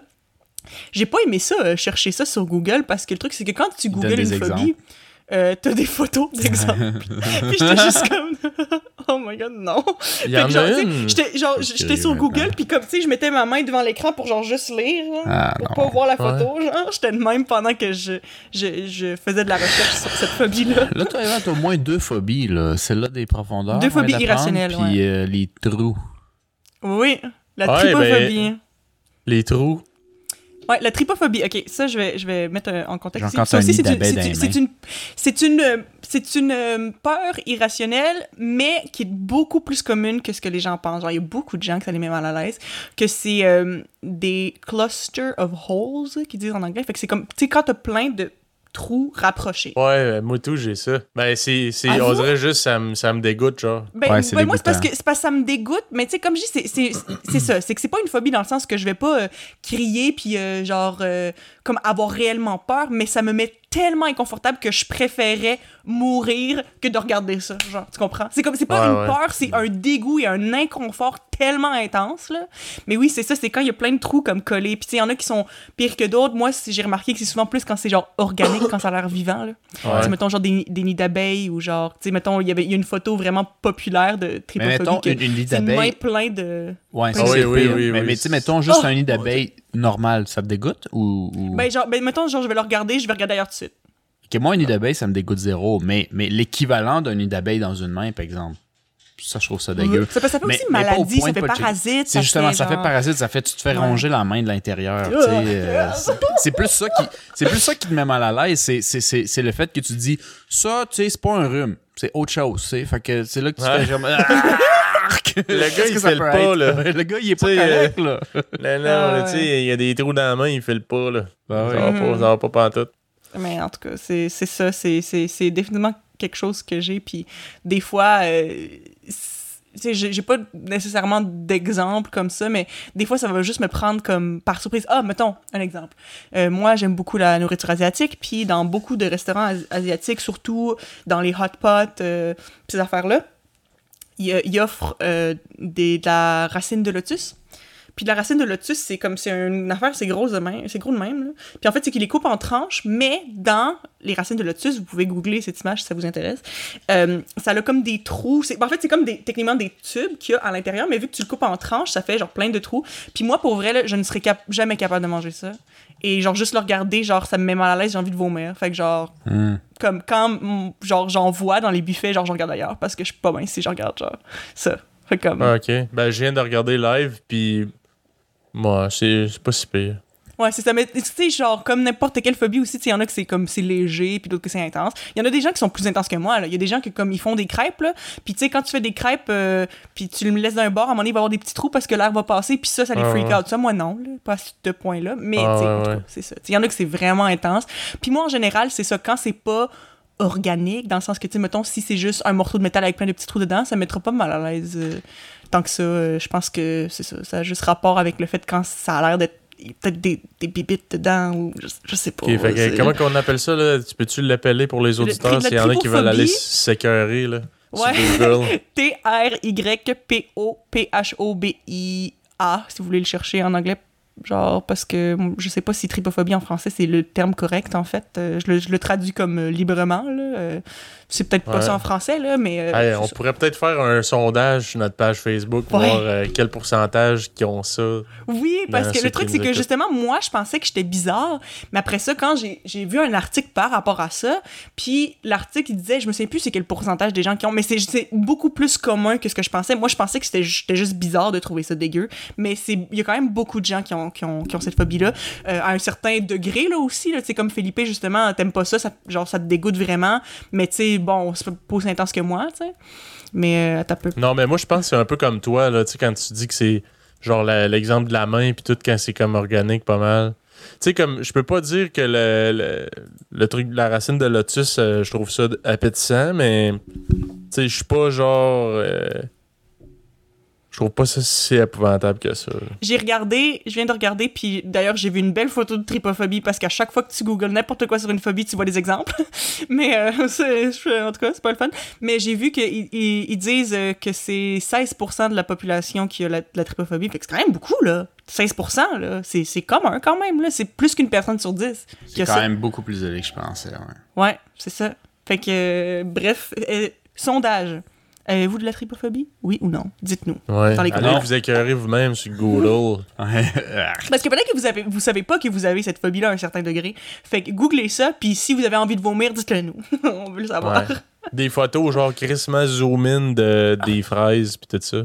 j'ai pas aimé ça, euh, chercher ça sur Google, parce que le truc, c'est que quand tu googles une phobie. Euh, t'as des photos *laughs* d'exemples. Puis j'étais juste *laughs* comme. *laughs* oh my god, non. Il y Fait en a une. J'étais sur. Google, puis comme, tu sais, je mettais ma main devant l'écran pour genre juste lire, Ah, pour non. pas voir la photo, genre. J'étais de même pendant que je, je, je faisais de la recherche sur cette phobie-là. Là, tu as au moins deux phobies, là. Celle-là des profondeurs. Deux phobies irrationnelles, Puis euh, les trous. Oui, la Ouais, ben- Les trous. Ouais, la tripophobie. Ok, ça, je vais, je vais mettre euh, en contexte. Ça aussi, c'est une, c'est une, les c'est une, c'est une, euh, euh, peur irrationnelle, mais qui est beaucoup plus commune que ce que les gens pensent. Genre, il y a beaucoup de gens que ça les met mal à l'aise, que c'est euh, des clusters of holes, qu'ils disent en anglais. Fait que c'est comme, tu sais, quand t'as plein de trous rapprochés. Ouais, moi tout, j'ai ça. Ben, c'est. Ah, on dirait juste, ça me, ça me dégoûte, genre. Ben, Ouais, ben, moi, c'est parce, que, c'est parce que ça me dégoûte, mais tu sais, comme je dis, c'est- c'est c'est ça. C'est que c'est pas une phobie dans le sens que je vais pas euh, crier puis euh, genre, euh, comme avoir réellement peur, mais ça me met tellement inconfortable que je préférais mourir que de regarder ça. Genre, tu comprends? C'est comme, c'est pas Ouais, une ouais. peur, c'est un dégoût et un inconfort tellement intense, là. Mais oui, c'est ça, c'est quand il y a plein de trous comme collés. Puis tu sais, il y en a qui sont pires que d'autres. Moi, j'ai remarqué que c'est souvent plus quand c'est genre organique, quand ça a l'air vivant, là. Tu sais, mettons genre des, des nids d'abeilles ou genre, tu sais, mettons, il y avait il y a une photo vraiment populaire de Mais tripophobie. mettons, que une, une nid d'abeilles. plein de... Ouais, Ah c'est oui, oui, oui, Mais, oui. mais tu sais, mettons juste Oh, un nid d'abeilles normal, ça te dégoûte ou. ou- Ben, genre, ben, mettons, genre, je vais le regarder, je vais regarder ailleurs tout de suite. Ok, moi, un nid d'abeille, ça me dégoûte zéro. Mais, mais l'équivalent d'un nid d'abeille dans une main, par exemple, ça, je trouve ça dégueu. Ça, fait- ça fait Mais- aussi mais maladie, ça fait parasite. C'est justement, ça fait parasite, ça fait, tu te fais Ouais. ronger la main de l'intérieur. sais, euh, c'est- plus ça qui, c'est plus ça qui te met mal à l'aise. C'est, c'est, c'est, c'est le fait que tu dis, ça, tu sais, c'est pas un rhume, c'est autre chose, tu sais. Fait que c'est là que tu Ouais. fais genre, *laughs* *laughs* Le gars, il que ça fait le peut pas, être? là? *laughs* Le gars, il est pas Tu sais, correct, là. *laughs* Non, non, Ah, là, tu sais, il y a des trous dans la main, il fait le pas, là. Ben ça, oui. va pas, ça va pas pantoute. Mais en tout cas, c'est c'est ça, c'est c'est- c'est définitivement quelque chose que j'ai. Puis des fois, euh, c'est- tu sais, j'ai j'ai pas nécessairement d'exemple comme ça, mais des fois, ça va juste me prendre comme par surprise. Ah, mettons, un exemple. Euh, moi, j'aime beaucoup la nourriture asiatique, puis dans beaucoup de restaurants as- asiatiques, surtout dans les hot pots, euh, ces affaires-là, ils, ils offrent euh, de la racine de lotus. Puis la racine de lotus, c'est comme c'est une affaire, c'est gros de même, c'est gros de même. là. Puis en fait, c'est qu'ils les coupent en tranches, mais dans les racines de lotus, vous pouvez googler cette image si ça vous intéresse. euh, ça a comme des trous. En fait, c'est comme des, techniquement des tubes qu'il y a à l'intérieur, mais vu que tu le coupes en tranches, ça fait genre plein de trous. Puis moi, pour vrai, là, je ne serais jamais capable de manger ça. Et genre juste le regarder, genre ça me met mal à l'aise, j'ai envie de vomir. Fait que genre Hmm. comme quand genre j'en vois dans les buffets, genre je regarde ailleurs parce que je suis pas bien si je regarde genre ça. Fait que, comme Ah, ok. Ben, je viens de regarder live, puis. Moi, c'est c'est pas si pire. Ouais, c'est ça. Mais tu sais, genre, comme n'importe quelle phobie aussi, tu sais, il y en a que c'est comme, c'est léger, puis d'autres que c'est intense. Il y en a des gens qui sont plus intenses que moi, là. Il y a des gens qui, comme, ils font des crêpes, là. Puis tu sais, quand tu fais des crêpes, euh, puis tu le laisses d'un bord, à un moment donné, il va y avoir des petits trous parce que l'air va passer, puis ça, ça les Ah, freak ouais. out. Ça, moi, non, là. Pas à ce point-là. Mais, Ah, tu sais, ouais, en tout cas, ouais. c'est ça. Il y en a que c'est vraiment intense. Puis moi, en général, c'est ça. Quand c'est pas organique, dans le sens que, tu sais, mettons, si c'est juste un morceau de métal avec plein de petits trous dedans, ça me mettra pas mal à l'aise. euh, tant que ça, Euh, je pense que c'est ça. Ça a juste rapport avec le fait quand ça a l'air d'être il y a peut-être des, des bibites dedans ou je, je sais pas. Fait comment qu'on appelle ça, là? Tu peux-tu l'appeler pour les Le auditeurs la s'il y en a qui veulent aller s'écœurer, là? Ouais. Sur Google. *laughs* T-R-Y-P-O-P-H-O-B-I-A, si vous voulez le chercher en anglais. Genre, parce que je sais pas si tripophobie en français, c'est le terme correct, en fait. Euh, je, le, je le traduis comme euh, librement, là. Euh, c'est peut-être pas Ouais. ça en français, là, mais... euh, on ça. pourrait peut-être faire un sondage sur notre page Facebook pour Ouais. voir quel pourcentage qui ont ça. Oui, parce que le truc, c'est que justement, moi, je pensais que j'étais bizarre, mais après ça, quand j'ai vu un article par rapport à ça, puis l'article, il disait, je me sais plus c'est quel pourcentage des gens qui ont, mais c'est beaucoup plus commun que ce que je pensais. Moi, je pensais que c'était j'étais juste bizarre de trouver ça dégueu, mais c'est il y a quand même beaucoup de gens qui ont, qui ont, qui ont cette phobie-là, euh, à un certain degré, là, aussi, là, comme Philippe, justement, t'aimes pas ça, ça, genre, ça te dégoûte vraiment, mais tu sais, bon, c'est pas aussi intense que moi, tu sais, mais euh, t'as peu... Non, mais moi, je pense que c'est un peu comme toi, là, tu sais, quand tu dis que c'est genre l'exemple de la main, puis tout, quand c'est comme organique, pas mal. Tu sais, comme, je peux pas dire que le, le, le truc de la racine de lotus, euh, je trouve ça appétissant, mais, tu sais, je suis pas genre. euh, je trouve pas ça si épouvantable que ça. J'ai regardé, je viens de regarder, puis d'ailleurs, j'ai vu une belle photo de tripophobie parce qu'à chaque fois que tu googles n'importe quoi sur une phobie, tu vois des exemples. *laughs* Mais euh, *laughs* c'est- en tout cas, c'est pas le fun. Mais j'ai vu qu'ils ils- ils disent euh, que c'est 16% de la population qui a la, la tripophobie. Fait que c'est quand même beaucoup, là. 16%, là. C'est c'est commun quand même, là. C'est plus qu'une personne sur 10 qui C'est a quand ça. même beaucoup plus élevé que je pensais. Ouais. Ouais, c'est ça. Fait que, euh, bref, euh, sondage. Avez-vous de la tripophobie? Oui ou non? Dites-nous. Ouais. Dans les Allez vous écœurer vous-même sur Google. *laughs* Parce que peut-être que vous avez, vous savez pas que vous avez cette phobie-là à un certain degré. Fait que googlez ça, puis si vous avez envie de vomir, dites-le nous. *laughs* On veut le savoir. Ouais. Des photos genre crissement zoom in de, des fraises puis tout ça.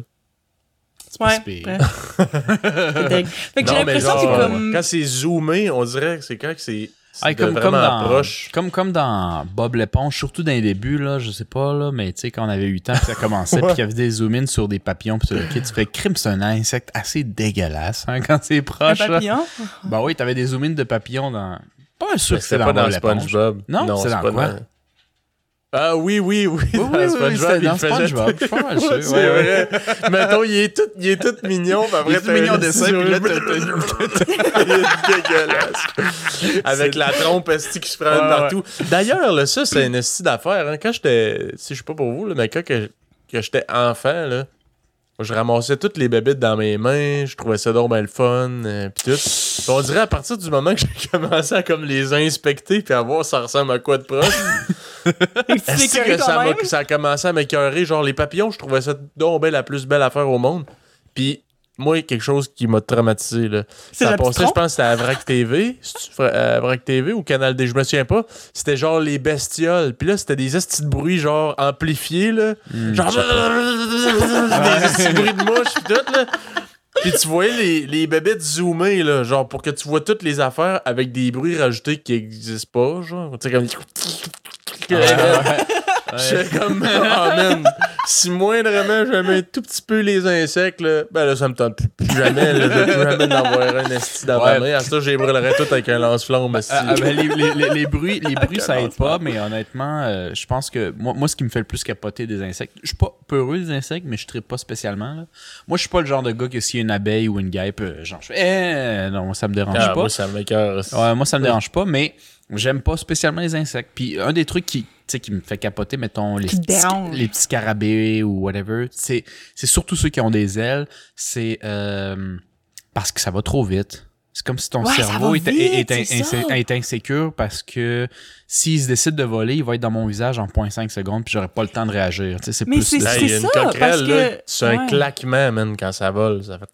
C'est pas Ouais. *laughs* deg. fait que j'ai l'impression que comme. quand c'est zoomé, on dirait que c'est quand c'est Hey, comme, comme, dans, proche. comme, comme dans Bob l'éponge, surtout dans les débuts, là, je sais pas, là, mais tu sais, quand on avait 8 ans, puis ça commençait, *laughs* puis qu'il y avait des zoom sur des papillons, puis tout le kit, tu fais crime, c'est un insecte assez dégueulasse, hein, quand c'est Un proche. là. papillon? Ben oui, t'avais des zoom de papillons dans. Pas un sûr que C'était c'est pas dans, dans Bob l'éponge. SpongeBob. Non, c'est dans pas quoi? Ah oui, oui, oui. Oui, dans oui, oui, SpongeBob, c'était il SpongeBob, je suis pas mal sûr, Ouais. Mettons, il est tout, il est tout mignon. après, Il est tout t'as mignon dessin, puis là, zoom- *laughs* Il est dégueulasse. Avec la trompe esti qui se prend partout. D'ailleurs, là, ça, c'est une esti d'affaire. hein. Quand j'étais... Si je sais pas pour vous, là, mais quand que, que j'étais enfant, là, je ramassais toutes les bébites dans mes mains, je trouvais ça donc bien le fun, euh, pis tout. On dirait à partir du moment que j'ai *laughs* commencé à comme les inspecter puis à voir ça ressemble à quoi de proche, *laughs* Est-ce que ça, a commencé à m'écœurer? Genre, les papillons, je trouvais ça donc ben la plus belle affaire au monde. Puis, moi, quelque chose qui m'a traumatisé, là. C'est Ça la petite passait, je pense, que c'était à Vrac TV. À Vrac TV ou Canal D, je me souviens pas. C'était genre les bestioles. Puis là, c'était des estis de bruit, genre amplifiés, là. genre. *laughs* des estis de bruit de mouche, pis tout, là. Puis tu voyais les, les bébites zoomées, là, genre pour que tu vois toutes les affaires avec des bruits rajoutés qui existent pas, genre. Tu sais, comme. J'étais comme, oh man, si moindrement j'aimais un tout petit peu les insectes, là, ben là, ça me tente plus, plus jamais, là, de plus jamais d'avoir un esti dans ma main. À ça, j'ai brûlerais tout avec un lance-flamme. Ah, ah, ben, les, les- les- les bruits, les *laughs* bruits ça aide pas, mais honnêtement, euh, je pense que moi, moi, ce qui me fait le plus capoter des insectes, je suis pas peureux des insectes, mais je tripe pas spécialement. Là. Moi, je suis pas le genre de gars que s'il y a une abeille ou une guêpe, euh, genre, je fais, eh, non, ça me dérange Ah, pas. moi, ça esti. Ouais, moi, ça me dérange pas, mais j'aime pas spécialement les insectes. Puis un des trucs qui, tu sais, qui me fait capoter, mettons, les petits, les petits scarabées ou whatever, c'est, c'est surtout ceux qui ont des ailes, c'est euh, parce que ça va trop vite. C'est comme si ton Ouais, cerveau est, vite, est- est- c'est ça. est- est insécure parce que s'il se décide de voler, il va être dans mon visage en 0.5 secondes puis j'aurai pas le temps de réagir. Tu sais, c'est plus c'est- il y a une ça, parce coquerelle, que- là, c'est un claquement, man, quand ça vole. Ça fait.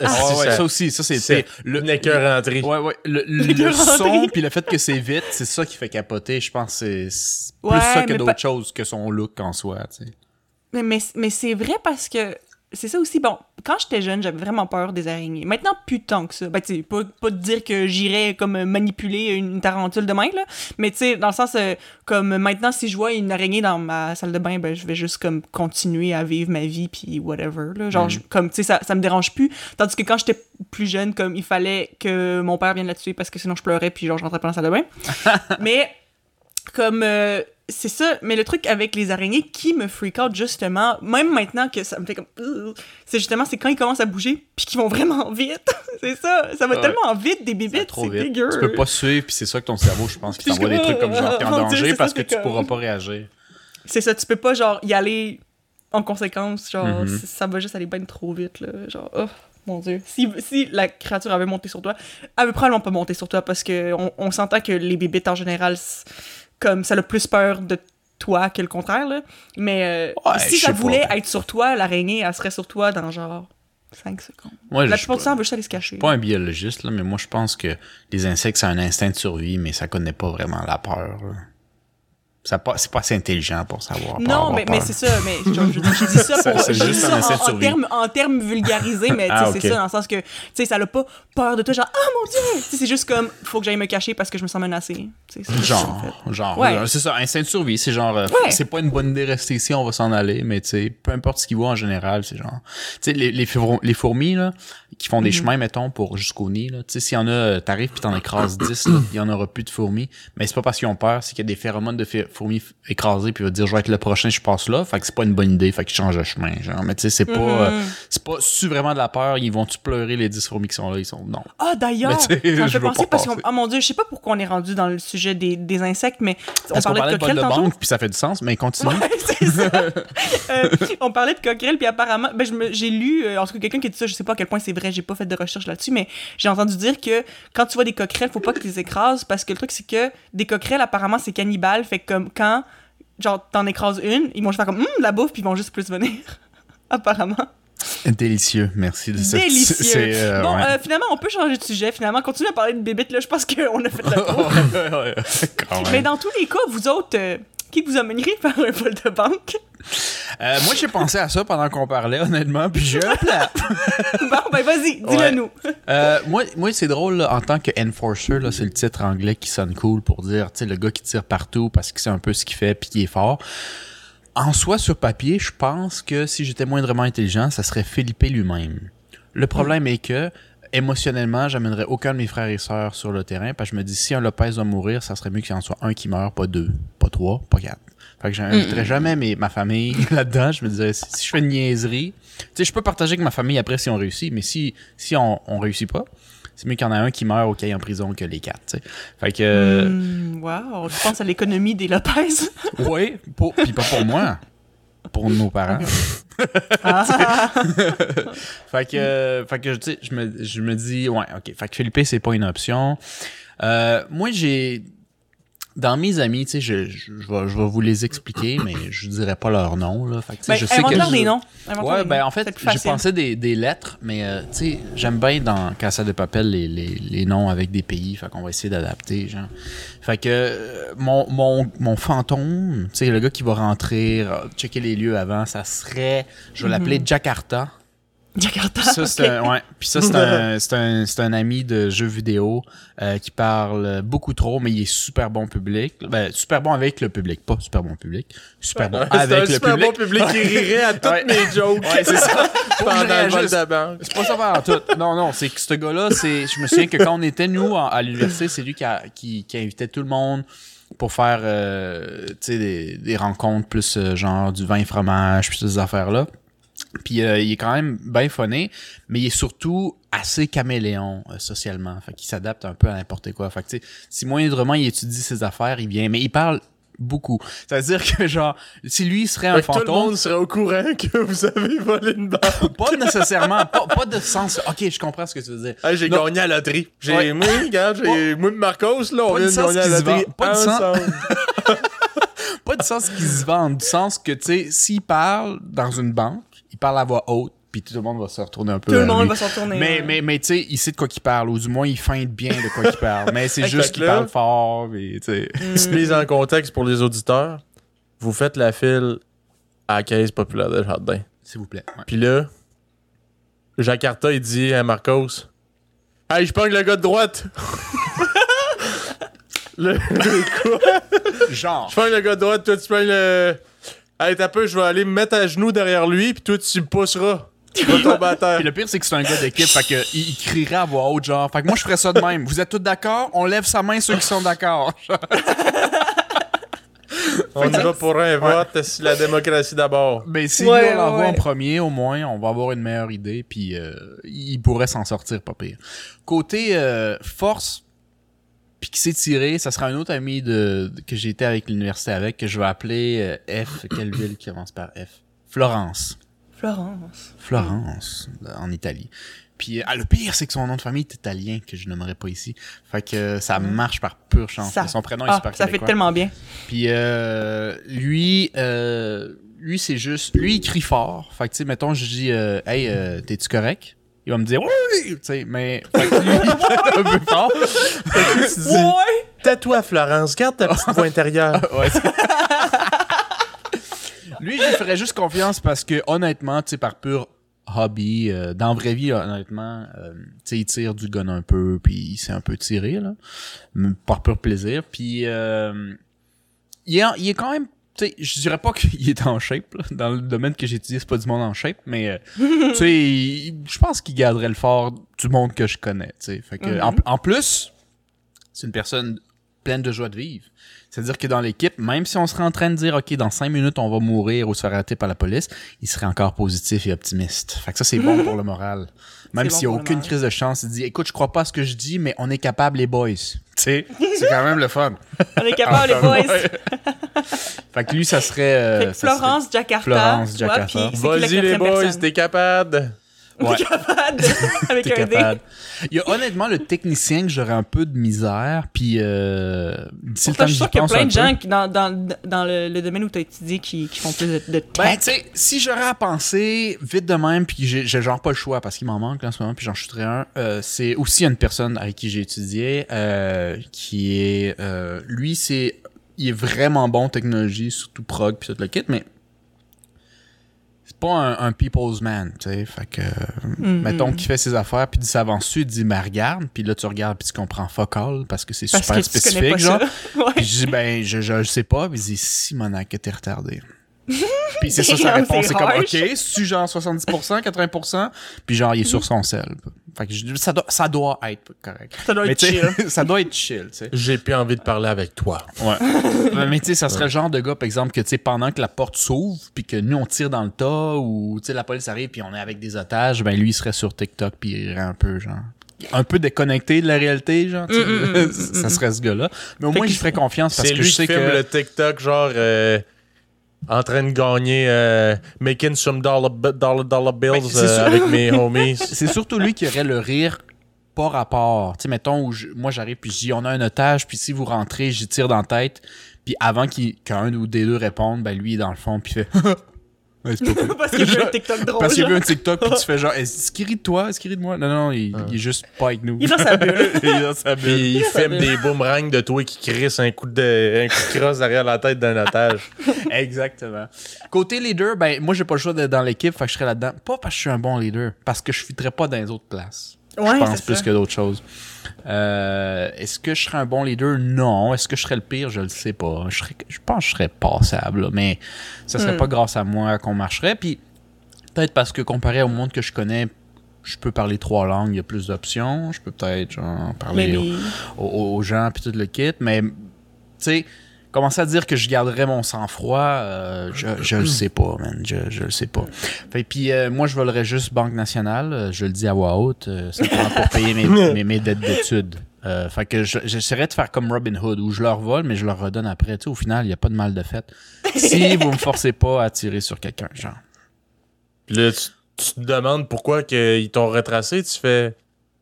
Ah, ouais, ça- ça aussi, ça c'est c'est le, écœuranterie. Ouais, ouais. Le, *laughs* son puis le fait que c'est vite, c'est ça qui fait capoter. Je pense que c'est plus Ouais, ça que d'autres choses que son look en soi, tu sais. Mais, mais, mais c'est vrai parce que c'est ça aussi. Bon, quand j'étais jeune, j'avais vraiment peur des araignées. Maintenant, plus tant que ça. Ben, tu sais, pas, pas de dire que j'irais comme manipuler une tarentule de main, là. Mais tu sais, dans le sens, euh, comme maintenant, si je vois une araignée dans ma salle de bain, ben, je vais juste comme continuer à vivre ma vie, puis whatever, là. Genre, je- comme, tu sais, ça, ça me dérange plus. Tandis que quand j'étais plus jeune, comme, il fallait que mon père vienne la tuer parce que sinon je pleurais, puis genre, je rentrais pas dans la salle de bain. *laughs* mais, comme. euh, c'est ça. Mais le truc avec les araignées qui me freak out, justement, même maintenant que ça me fait comme. C'est justement, c'est quand ils commencent à bouger, puis qu'ils vont vraiment vite. *laughs* c'est ça. Ça va Ouais. tellement vite, des trop C'est dégueu. Tu peux pas suivre, puis c'est ça que ton cerveau, je pense, qui t'envoie des trucs comme genre, t'es en *laughs* Dieu, danger parce ça, que tu comme- pourras pas réagir. C'est ça, tu peux pas, genre, y aller en conséquence. Genre, Mhm. c- ça va juste aller bien trop vite, là. Genre, oh, mon Dieu. Si, si la créature avait monté sur toi, elle veut probablement pas monter sur toi parce que on, on s'entend que les bébites, en général, comme ça a plus peur de toi que le contraire, là. Mais euh, Ouais, si ça pas. voulait être sur toi, l'araignée, elle serait sur toi dans genre 5 secondes. Moi, la plupart du pas, temps, elle veut juste aller se cacher. pas un biologiste, là, mais moi, je pense que les insectes, c'est un instinct de survie, mais ça connaît pas vraiment la peur. là. C'est pas assez intelligent pour savoir. Non, mais, mais c'est ça, mais je, je, je dis ça Ça, pour je dis en, termes en termes vulgarisés, mais Ah, c'est ça dans le sens que tu sais ça n'a pas peur de toi genre ah mon dieu, Tu sais, c'est juste comme faut que j'aille me cacher parce que je me sens menacée. Tu sais, c'est ça, en Genre, genre, Ouais. euh, c'est ça, instinct de survie, c'est genre, euh, Ouais. c'est pas une bonne idée de rester ici, on va s'en aller, mais tu sais, peu importe ce qu'ils voient en général, c'est genre, tu sais, les, les, four- les fourmis, là, qui font des Mhm. chemins, mettons, pour jusqu'au nid, tu sais, s'il y en a, euh, t'arrives pis t'en écrases *coughs* 10, là, il y en aura plus de fourmis, mais c'est pas parce qu'ils ont peur, c'est qu'il y a des phéromones de fourmis écrasées, puis il va dire, je vais être le prochain, je passe là, fait que c'est pas une bonne idée, fait qu'ils changent de chemin, genre, mais tu sais, c'est pas, euh, Mhm. c'est pas, su vraiment de la peur, ils vont-tu pleurer les 10 fourmis qui sont là, ils sont, non. Ah d'ailleurs, ça me *laughs* fait penser parce que passer. oh mon dieu, je sais pas pourquoi on est rendu dans le sujet des, des insectes, mais on qu'on parlait de parlait de coquerelles tantôt. banque, puis ça fait du sens, mais continue. Ouais, *laughs* ça. Euh, on parlait de coquerelles, puis apparemment, ben, je me- j'ai lu, euh, en tout cas, quelqu'un qui dit ça, je sais pas à quel point c'est vrai, j'ai pas fait de recherche là-dessus, mais j'ai entendu dire que quand tu vois des coquerelles, faut pas que tu les écrases, parce que le truc, c'est que des coquerelles, apparemment, c'est cannibale, fait que comme quand, genre, t'en écrases une, ils vont juste faire comme, de la bouffe, puis ils vont juste plus venir. *laughs* apparemment. Délicieux, merci de ça. Délicieux. Euh, bon, ouais. euh, finalement, on peut changer de sujet, finalement, continuer à parler de bébites, là, je pense qu'on a fait le *laughs* tour. Mais dans tous les cas, vous autres, euh, qui vous amènerait faire un vol de banque? Euh, moi, j'ai pensé à ça pendant qu'on parlait, honnêtement, puis j'ai un *laughs* plan. bon, ben vas-y, dis-le Ouais. nous. Euh, moi, moi c'est drôle, là, en tant que enforcer, là, c'est le titre anglais qui sonne cool pour dire, tu sais, le gars qui tire partout parce qu'il sait un peu ce qu'il fait puis qui est fort. En soi, sur papier, je pense que si j'étais moindrement intelligent, ça serait Philippe lui-même. Le problème est que, émotionnellement, j'amènerais aucun de mes frères et sœurs sur le terrain parce que je me dis, si un Lopez doit mourir, ça serait mieux qu'il y en soit un qui meurt, pas deux, pas trois, pas quatre. Fait que j'inviterais jamais mes, ma famille *laughs* là-dedans. Je me disais, si, si je fais une niaiserie, tu sais, je peux partager avec ma famille après si on réussit, mais si, si on, on réussit pas, c'est mieux qu'il y en a un qui meurt ou qui aille en prison que les quatre, tu sais. Fait que, Hmm, wow, je pense à l'économie des Lopez. *laughs* oui, puis pas pour moi, pour nos parents. Ah, *laughs* *laughs* Fait que, euh, fait je me, je me dis, ouais, ok. Fait que Philippe, c'est pas une option. Euh, moi, j'ai. Dans mes amis, tu sais, je, je, je vais, je vais vous les expliquer, mais je dirais pas leur nom, là. Fait que, ben, je sais que. je- des noms. Invente-leur Ouais, des ben noms. en fait, j'ai pensé des, des lettres, mais euh, tu sais, j'aime bien dans Casa de Papel les, les, les noms avec des pays, fait qu'on va essayer d'adapter, genre. Fait que euh, mon, mon, mon fantôme, tu sais, le gars qui va rentrer, euh, checker les lieux avant, ça serait, je vais l'appeler Jakarta. Jakarta. Ça, c'est ok. un, ouais. Puis ça, c'est un, c'est un, c'est un ami de jeux vidéo euh, qui parle beaucoup trop, mais il est super bon public. Ben, super bon avec le public, pas super bon public. Super bon C'est un avec le super public. bon public qui rirait à toutes Ouais. mes jokes. Ouais, c'est ça. *laughs* Pendant le vol réagisse. de banque. C'est pas ça par tout. Non, non, c'est que ce gars-là, c'est. Je me souviens que quand on était, nous, à l'université, c'est lui qui, a, qui, qui invitait tout le monde pour faire euh, tu sais, des, des rencontres plus euh, genre du vin et fromage, puis ces affaires-là. Puis euh, il est quand même bien phoné, mais il est surtout assez caméléon euh, socialement. Fait qu'il s'adapte un peu à n'importe quoi. Fait que si moindrement il étudie ses affaires, il vient. Mais il parle beaucoup. C'est-à-dire que genre, si lui serait un Fait que tout le fantôme, monde serait au courant que vous avez volé une *laughs* banque. pas nécessairement, pas, pas de sens. Ok, je comprends ce que tu veux dire. J'ai gagné à la loterie. J'ai, Ouais. moi, regarde, j'ai, moi Marcos, là, on Pas vient de gagner à la loterie. Pas de sens. *laughs* Pas du sens qu'ils se vendent, du sens que, tu sais, s'il parle dans une banque, il parle à voix haute, puis tout le monde va se retourner un peu Tout le monde lui. va s'en tourner. Mais, mais, mais tu sais, il sait de quoi qu'il parle, ou du moins, il feinte bien de quoi qu'il parle. Mais c'est juste qu'il parle fort, et tu sais. Petite mise en contexte pour les auditeurs. Vous faites la file à la caisse populaire de jardin. S'il vous plaît. Puis là, Jakarta, il dit à Marcos Hey, je pogne le gars de droite. *laughs* le, quoi? Genre. Je pogne le gars de droite, toi tu pognes le. Hey, t'as peu, je vais aller me mettre à genoux derrière lui, puis toi tu me pousseras. Tu vas tomber à terre. *laughs* Puis le pire, c'est que c'est un gars d'équipe, fait que il, il crierait à voix haute, genre. Fait que moi, je ferais ça de même. Vous êtes tous d'accord? On lève sa main ceux qui sont d'accord. On ira pour un vote si la démocratie d'abord. Mais si Ouais, lui, on l'envoie ouais. en premier, au moins, on va avoir une meilleure idée, puis euh, il pourrait s'en sortir pas pire. Côté euh, force, puis qui s'est tiré, ça sera un autre ami de, de- que j'ai été avec l'université avec, que je vais appeler euh, F. Quelle ville qui commence par F? Florence. Florence. Florence, en Italie. Puis ah, le pire, c'est que son nom de famille est italien, que je nommerai pas ici. Fait que euh, ça marche par pure chance. Ça- Son prénom est Ah, super ça fait tellement bien. Puis euh, lui, euh, lui c'est juste, lui il crie fort. Fait que tu sais, mettons, je dis, euh, hey, euh, t'es-tu correct? Il va me dire oui, tu sais, mais *laughs* fait que lui, il est un peu fort. tu dis, Ouais! tais-toi, Florence, garde ta petite voix intérieure. *laughs* Ouais, c'est- lui, je lui ferais juste confiance parce que honnêtement, tu sais, par pur hobby, euh, dans la vraie vie, honnêtement, euh, tu sais, il tire du gun un peu, puis il s'est un peu tiré là, mais par pur plaisir. Puis euh, il, est, il est quand même, tu sais, je dirais pas *laughs* qu'il est en shape là. dans le domaine que j'étudie, c'est pas du monde en shape, mais euh, *laughs* tu sais, je pense qu'il garderait le fort du monde que je connais, tu sais. Fait que en, en plus, c'est une personne pleine de joie de vivre. C'est-à-dire que dans l'équipe, même si on serait en train de dire, OK, dans cinq minutes, on va mourir ou se faire arrêter par la police, il serait encore positif et optimiste. Fait que ça, c'est bon pour le moral. *laughs* Même s'il n'y a aucune crise de chance, il dit, écoute, je crois pas à ce que je dis, mais on est capable, les boys. Tu sais, c'est quand même le fun. On est capable, les Enfin, *laughs* boys. fait que lui, ça serait... euh, Fait que ça serait- Florence, Jakarta. Florence, tu vois, Jakarta. Vas-y, les boys, t'es capable. Ouais. capable *laughs* avec dé. Il y a honnêtement le technicien que j'aurais un peu de misère, puis euh, d'ici le temps Pourtant, que je suis qu'il y a plein de gens qui, dans, dans, dans le, le domaine où tu as étudié qui, qui font plus de, de Ben, tech. tu sais, si j'aurais à penser vite de même, puis j'ai j'ai genre pas le choix parce qu'il m'en manque en ce moment, puis j'en chuterais un, euh, c'est aussi une personne avec qui j'ai étudié, euh, qui est, euh, lui, c'est, il est vraiment bon en technologie, surtout prog, puis tout le kit, mais pas un, un people's man, tu sais, fait que, Mm-hmm. mettons qu'il fait ses affaires, puis il s'avance dessus, il dit, mais regarde, puis là, tu regardes, puis tu comprends fuck all, parce que c'est super que spécifique, genre. *laughs* Ouais. Puis je dis, ben, je, je, je sais pas. Puis il dit, Simonac, que t'es retardé. *laughs* Puis c'est ça sa réponse. c'est comme. OK, c'est genre 70%, 80%. Puis genre, il est sur son sel. Fait que je dis, ça doit, ça doit être correct. Ça doit Mais être chill. *laughs* ça doit être chill, tu sais. J'ai plus envie de parler avec toi. Ouais. *laughs* mais tu sais, ça serait le genre de gars, par exemple, que tu sais, pendant que la porte s'ouvre, puis que nous, on tire dans le tas, ou tu sais, la police arrive, puis on est avec des otages, ben lui, il serait sur TikTok, puis il irait un peu, genre. Un peu déconnecté de la réalité, genre. tu sais. Mm, ça serait ce gars-là. Mais au moins, j'y ferais confiance parce que lui je qui sais filme que. le TikTok, genre, euh, en train de gagner, euh, making some dollar, dollar, dollar bills Ben, c'est euh, sûr. avec mes *laughs* homies. c'est surtout lui qui aurait le rire pas rapport. Tu sais, mettons, où je- moi j'arrive puis je dis on a un otage, puis si vous rentrez, j'y tire dans la tête, puis avant qu'il- qu'un ou des deux réponde, ben lui dans le fond, puis fait. *laughs* Ouais. *laughs* Parce qu'il veut un TikTok drôle. Parce qu'il genre. un TikTok, puis tu fais genre, est-ce qu'il rit de toi? Est-ce qu'il rit de moi? Non, non, il, il est juste pas avec nous. Il est dans sa bulle. *laughs* il est dans sa bulle. Puis il filme des boomerangs de toi qui crissent un coup de, un coup de crosse derrière la tête d'un otage. *laughs* Exactement. Côté leader, ben moi j'ai pas le choix d'être dans l'équipe, fait que je serais là-dedans. Pas parce que je suis un bon leader, parce que je filtrerais pas dans les autres places. Ouais, je pense plus ça. que d'autres choses. Euh, Est-ce que je serais un bon leader? Non. Est-ce que je serais le pire? Je le sais pas. Je, serais- je pense que je serais passable, là, mais ça serait Hmm. pas grâce à moi qu'on marcherait. Puis peut-être parce que comparé au monde que je connais, je peux parler trois langues, il y a plus d'options. Je peux peut-être parler aux- aux gens puis tout le kit. Mais tu sais, commencer à dire que je garderais mon sang-froid, euh, je, je le sais pas, man. Je, je le sais pas. Fait puis euh, moi, je volerais juste Banque Nationale. euh, Je le dis à voix haute, euh, simplement pour payer mes, *laughs* mes, mes dettes d'études. Euh, fait que je- j'essaierais de faire comme Robin Hood, où je leur vole, mais je leur redonne après. Tu sais, au final, il n'y a pas de mal de fait. Si *laughs* vous me forcez pas à tirer sur quelqu'un, genre. Puis là, tu, tu te demandes pourquoi que ils t'ont retracé. Tu fais.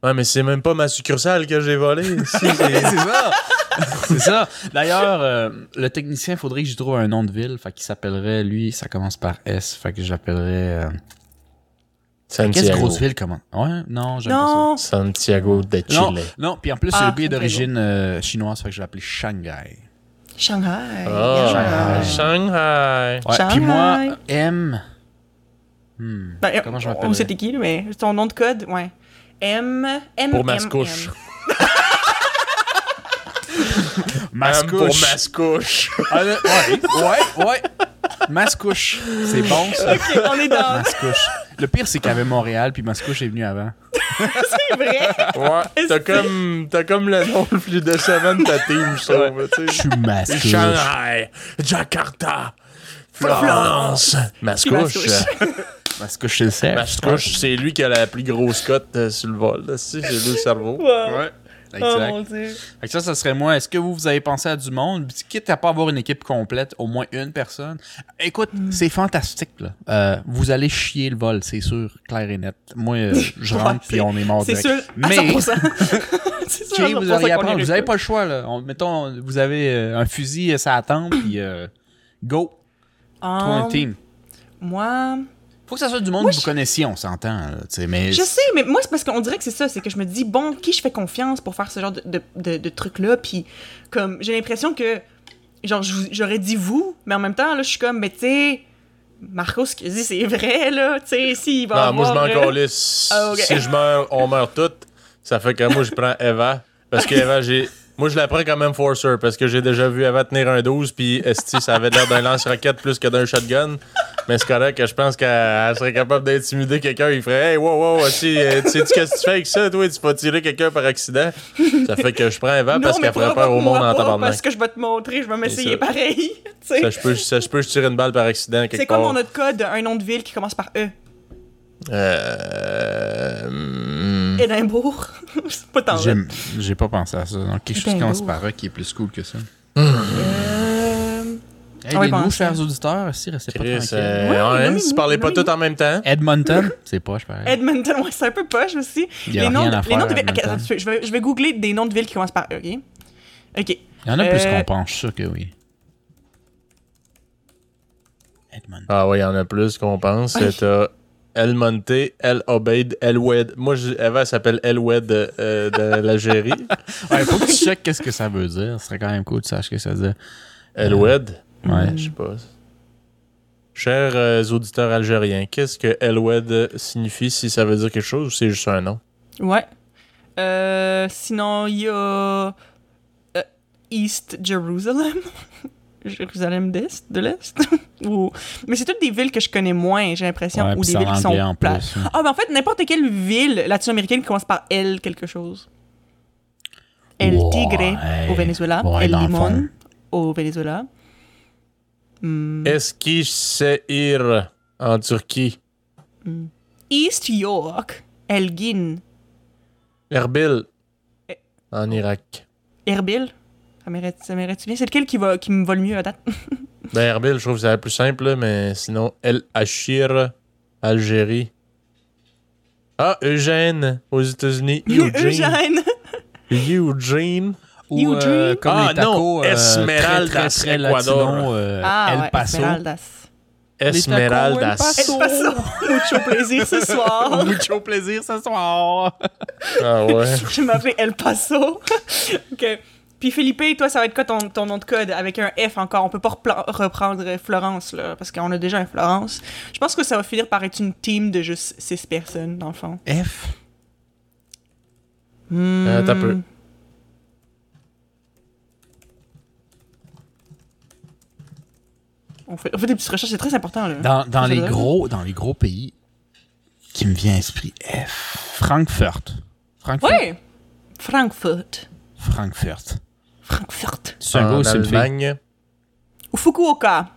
Ouais, mais c'est même pas ma succursale que j'ai volée. Si, c'est- *laughs* c'est ça. *laughs* c'est ça. D'ailleurs, euh, le technicien, il faudrait que j'y trouve un nom de ville. Fait qu'il s'appellerait, lui, ça commence par S. Fait que j'appellerais. Euh... Quelle Santiago. grosse ville comment Ouais, non, j'aime pas Non! Santiago de ça. Non, Chile. non, puis en plus, Ah, le est très d'origine euh, chinoise, fait que je vais l'appeler Shanghai. Shanghai. Yeah. Shanghai. Ouais, Shanghai. puis moi, M. Hmm. Ben, Comment je m'appellerais? On sait qui, mais ton nom de code, ouais. M. M. Pour M, Mascouche. *laughs* Mascouche. Pour Mascouche. Ah, là, ouais, ouais, ouais. Mascouche. C'est bon, ça. Ok, on est dans. Mascouche. Le pire, c'est qu'il y avait Montréal, puis Mascouche est venu avant. *laughs* c'est vrai. Ouais, t'as comme, t'as comme le nom le plus décevant de ta team, je trouve. tu Je suis masqué. Shanghai, Jakarta, Florence, Mascouche. Mascouche. *laughs* Je le. Mascouche, c'est lui qui a la plus grosse cote euh, sur le vol. là, si, C'est lui le cerveau. Ouais. Oh Exact. mon dieu. Fait que ça, ça serait moi. Est-ce que vous, vous avez pensé à du monde? Quitte à pas avoir une équipe complète, au moins une personne. Écoute, Hmm. c'est fantastique, là. Euh, vous allez chier le vol, c'est sûr, clair et net. Moi, euh, *laughs* je rentre puis on est mort C'est sûr, Mais, 100%. *laughs* *laughs* c'est sûr, à Jay, vous 100% auriez à prendre. Vous avez pas. le choix, là. On- mettons, vous avez euh, un fusil sa tempe, puis go. Toi, un Um, team. Moi, Faut que ça soit du monde Moi, que vous je- connaissiez, on s'entend, là, mais... je sais, mais moi, c'est parce qu'on dirait que c'est ça. C'est que je me dis, bon, qui je fais confiance pour faire ce genre de, de, de, de truc-là? Puis, comme, j'ai l'impression que, genre, je vous- j'aurais dit vous, mais en même temps, là, je suis comme, mais tu sais, Marco, ce qu'il dit, c'est vrai, là. Tu sais, s'il va Non, moi, je m'en euh, calisse. *laughs* Ah. Si je meurs, on meurt toutes. Ça fait que moi, je prends Eva. Parce que Eva, j'ai. Moi, je la prends comme enforcer parce que j'ai déjà vu Eva tenir un 12, puis esti, ça avait l'air d'un lance-roquette plus que d'un shotgun. Mais c'est correct que je pense qu'elle serait capable d'intimider quelqu'un. Il ferait Hey, wow, wow, esti, euh, tu sais-tu qu'est-ce que tu fais avec ça, toi? Tu vas tirer quelqu'un par accident? Ça fait que je prends Eva Non, parce qu'elle ferait peur au monde en pas, tabarnak. Parce que je vais te montrer, je vais m'essayer pareil. *laughs* tu. Ça, je peux, ça, je peux, je tire une balle par accident quelque C'est comme autre code, un nom de ville qui commence par E. Euh. hmm. Édimbourg. *laughs* c'est pas tant J'ai pas pensé à ça. Donc, quelque chose qui commence par A qui est plus cool que ça. Euh... Hey, les nous, chers auditeurs, si, restez pas Chris, tranquilles. euh, Ouais, si parlez pas tout en même temps. Edmonton, *laughs* c'est pas, je pareil. Edmonton, ouais, c'est un peu poche aussi. Il y a les noms, rien de, à les faire noms de à villes. Attends, je vais, je vais googler des noms de villes qui commencent par E, ok? Ok. Il y en a plus Euh, qu'on pense, sûr que oui. Edmonton. Ah oui, il y en a plus qu'on pense. Ouais. T'as El Monte, El Obeid, El Wed. Moi, je- Eva elle s'appelle El Wed euh, de l'Algérie. *laughs* Ouais, faut que tu checkes qu'est-ce que ça veut dire. Ce serait quand même cool que tu saches ce que ça veut dire. El Wed? Ouais. Je sais pas. Chers euh, auditeurs algériens, qu'est-ce que El Wed signifie si ça veut dire quelque chose ou c'est juste un nom? Ouais. Euh, sinon, il y a euh, East Jerusalem. *laughs* Jérusalem d'Est, de l'Est. *laughs* Ou... Mais c'est toutes des villes que je connais moins, j'ai l'impression, Ouais, ou des villes qui sont en plus. Ah, ben en fait, n'importe quelle ville latino-américaine qui commence par L quelque chose. El Ouais, Tigre au Venezuela. El Limon au Venezuela. Hmm. Eskişehir en Turquie? East York. Elgin. Erbil Eh. en Irak. Erbil? Ça m'irait-tu bien? C'est lequel qui, va, qui me va le mieux à date? *laughs* Ben, Erbil, je trouve que c'est la plus simple, mais sinon, El Ashir, Algérie. Ah, Eugène, aux États-Unis. Eugene. *laughs* Eugène. Eugene. Ou euh, comme Ah, les tacos non, euh, Esmeraldas, très, très, très Ecuador. latino, euh, Ah, El ouais, Paso. Esmeraldas. Esmeraldas. El Paso. *laughs* Mucho plaisir ce soir. *laughs* Mucho plaisir ce soir. Ah ouais. *laughs* Je m'appelle El Paso. ok. Puis Philippe, toi, ça va être quoi ton, ton nom de code avec un F encore? On peut pas reprendre Florence, là, parce qu'on a déjà un Florence. Je pense que ça va finir par être une team de juste six personnes, dans le fond. F? Hmm. Euh, Attends un peu. On fait, on fait des petites recherches, c'est très important, là. Dans, les gros, dans les gros pays qui me vient à l'esprit, F. Frankfurt. Frankfurt. Ouais! Frankfurt. Frankfurt. Frankfurt. C'est un gars c'est une fille? Allemagne. Ou Fukuoka.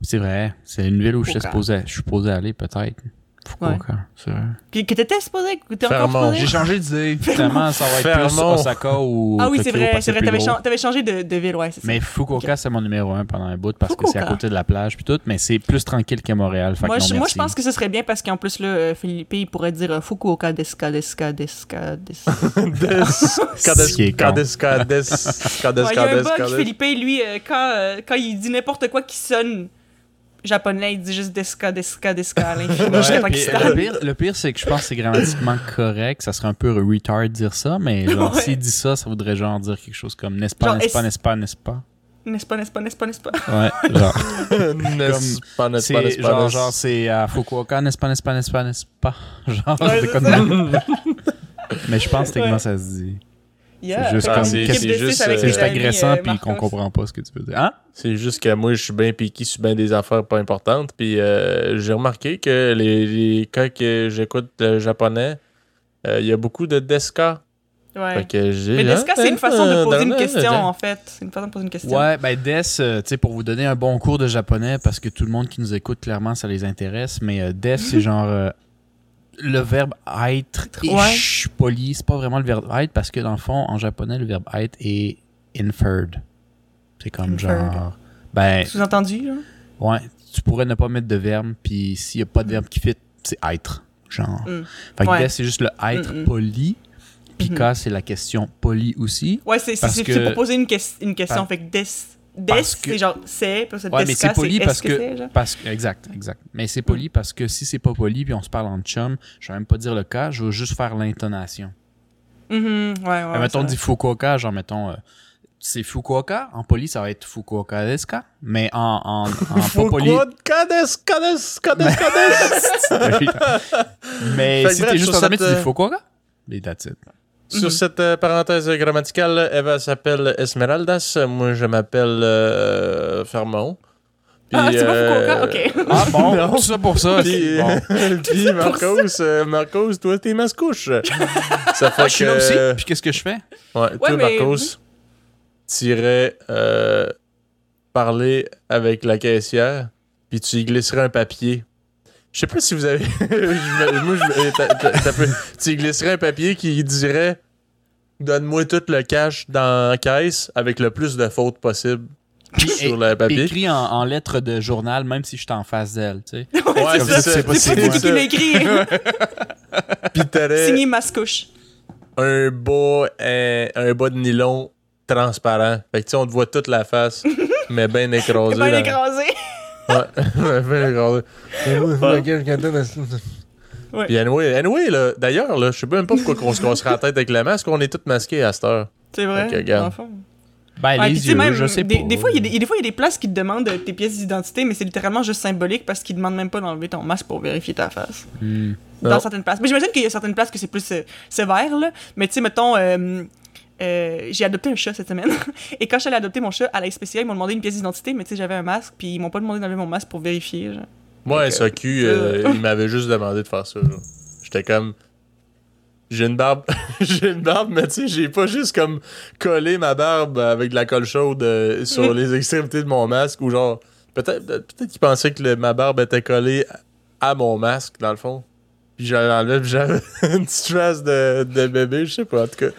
C'est vrai. C'est une ville où je suis supposé, je suis supposé aller, peut-être. Fukuoka, c'est vrai. Que, que t'étais supposé, que encore. J'ai changé d'idée. *laughs* Finalement, ça va être plus Fermont. Osaka ou Ah oui, c'est vrai, c'est vrai, t'avais, changé de, de ville, ouais, c'est. Mais Fukuoka, Ok. c'est mon numéro un pendant un bout parce que c'est à côté de la plage puis tout, mais c'est plus tranquille que Montréal. Fait moi, que non, je, moi, merci. je pense que ce serait bien parce qu'en plus, là, euh, Philippe, il pourrait dire euh, Fukuoka deska deska deska deska. *laughs* Des. Ce qui est con. Cades, *laughs* cades, cades, cades, Ouais, il y a un cades, bug, cades. Philippe, lui, euh, quand, euh, quand il dit n'importe quoi qui sonne japonais, il dit juste deska deska deska à Ouais, euh, le pire, le pire, c'est que je pense que c'est grammatiquement correct. Ça serait un peu retard de dire ça, mais genre, Ouais. s'il dit ça, ça voudrait genre dire quelque chose comme n'est-ce pas, n'est-ce pas, est-ce- n'est-ce pas, n'est-ce pas. N'est-ce pas, n'est-ce pas, n'est-ce pas, n'est-ce pas? Ouais, genre. N'est-ce pas, n'est-ce C'est pas, n'est-ce pas, genre, n'est-ce- genre c'est à Fukuoka, n'est-ce pas, n'est-ce pas, n'est-ce pas, n'est-ce pas. Genre, Ouais, c'est c'est comme ça. Mais je pense que comment ça se dit. Yeah, juste comme- qu'on c'est- c'est juste, euh, C'est juste agressant puis qu'on comprend pas ce que tu veux dire. Hein? C'est juste que moi, je suis bien piqué sur bien des affaires pas importantes. Puis euh, j'ai remarqué que les, les- quand que j'écoute le japonais, Euh, Il y a beaucoup de Desca. Ouais. Fait que j'ai. Mais Desca, c'est une façon de poser une question, en fait. C'est une façon de poser une question. Ouais, ben Des, euh, tu sais, pour vous donner un bon cours de japonais, parce que tout le monde qui nous écoute, clairement, ça les intéresse, mais euh, Des, c'est *laughs* genre euh, le verbe être ish poli. C'est pas vraiment le verbe être, parce que dans le fond, en japonais, le verbe être est inferred. C'est comme Inferred. genre. Ben, Sous-entendu, là? ouais, tu pourrais ne pas mettre de verbe, puis s'il y a pas de verbe qui fit, c'est être. Genre. Mm. Fait que Ouais. Des, c'est juste le être Mm, mm. poli. Mhm. K, c'est la question poli aussi. Ouais, c'est que- pour poser une, ques- une question. Par- Fait que des, des c'est genre c'est, puis Ouais, mais c'est poli parce que, c'est, genre? parce que exact, exact. Mais c'est poli parce que si c'est pas poli puis on se parle en chum, je vais même pas dire le cas, je vais juste faire l'intonation. Mhm, ouais, ouais. Euh, mettons dit Fukuoka, genre mettons euh, c'est Fukuoka, en poli ça va être Fukuoka deska, mais en en, en pas poli. Fukuoka Desca, Desca, Desca, Desca. mais si t'es juste en tu dis Fukuoka. Et that's it. Sur cette euh, parenthèse grammaticale, Eva s'appelle Esmeraldas. Moi, je m'appelle euh, Fermon. Puis, Ah, c'est pas euh, Fukuoka? Ok. Ah bon, *laughs* Non. tout ça pour ça. Puis, Bon. *laughs* puis Marcos, euh, Marcos, toi, t'es mascouche. *laughs* Ça fait Ah, je suis là que- aussi? Puis qu'est-ce que je fais? Ouais, toi, mais- Marcos, t'irais euh, parler avec la caissière, puis tu y glisserais un papier. Je sais pas si vous avez. *laughs* moi, Tu glisserais un papier qui dirait Donne-moi tout le cash dans la caisse avec le plus de fautes possible Puis sur le papier. écrit en, en lettres de journal, même si je suis en face d'elle, tu sais. Ouais, Comme c'est ça, c'est pas C'est qui l'a écrit. *laughs* Puis t'aurais Signé Mascouche. un bas, un, un bas de nylon transparent. Fait que tu sais, on te voit toute la face, *laughs* mais bien écrasée. Bien écrasé. Ouais. Puis anyway, anyway là, d'ailleurs, là, je sais même pas pourquoi on se casserait la tête avec le masque, on est tous masqués à cette heure. C'est vrai. Ok, regarde. dans le fond. Ben Ouais, les yeux, même, je sais des, pas. Des fois, il y, a des- il y a des fois, il y a des places qui te demandent euh, tes pièces d'identité, mais c'est littéralement juste symbolique parce qu'ils demandent même pas d'enlever ton masque pour vérifier ta face. Hmm. Dans Non. certaines places. Mais j'imagine qu'il y a certaines places que c'est plus euh, sévère, là. Mais tu sais, mettons, euh, euh, j'ai adopté un chat cette semaine. *laughs* Et quand j'allais adopter mon chat à la SPCA, ils m'ont demandé une pièce d'identité, mais tu sais, j'avais un masque, puis ils m'ont pas demandé d'enlever mon masque pour vérifier. Genre. Moi, que- SAQ, euh, il m'avait juste demandé de faire ça. J'étais comme. J'ai une barbe. *laughs* j'ai une barbe, mais tu sais, j'ai pas juste comme collé ma barbe avec de la colle chaude euh, sur *laughs* les extrémités de mon masque ou genre. Peut-être peut qu'ils pensaient que le- ma barbe était collée à mon masque, dans le fond. Puis j'avais enlevé, puis *laughs* j'avais une petite trace de, de bébé, je sais pas, en tout cas.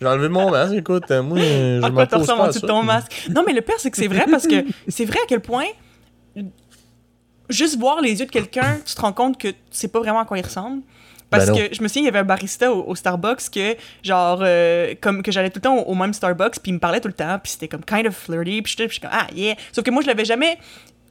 J'ai enlevé mon masque, écoute, euh, moi, je À quoi tu m'oppose ressembles pas à ça. ton masque? Non, mais le pire, c'est que c'est vrai parce que c'est vrai à quel point juste voir les yeux de quelqu'un, tu te rends compte que tu sais pas vraiment à quoi il ressemble. Parce Ben que je me souviens, il y avait un barista au, au Starbucks que, genre, euh, comme que j'allais tout le temps au, au même Starbucks, puis il me parlait tout le temps, puis c'était comme kind of flirty, puis puis j'étais comme, ah yeah. Sauf que moi, je l'avais jamais,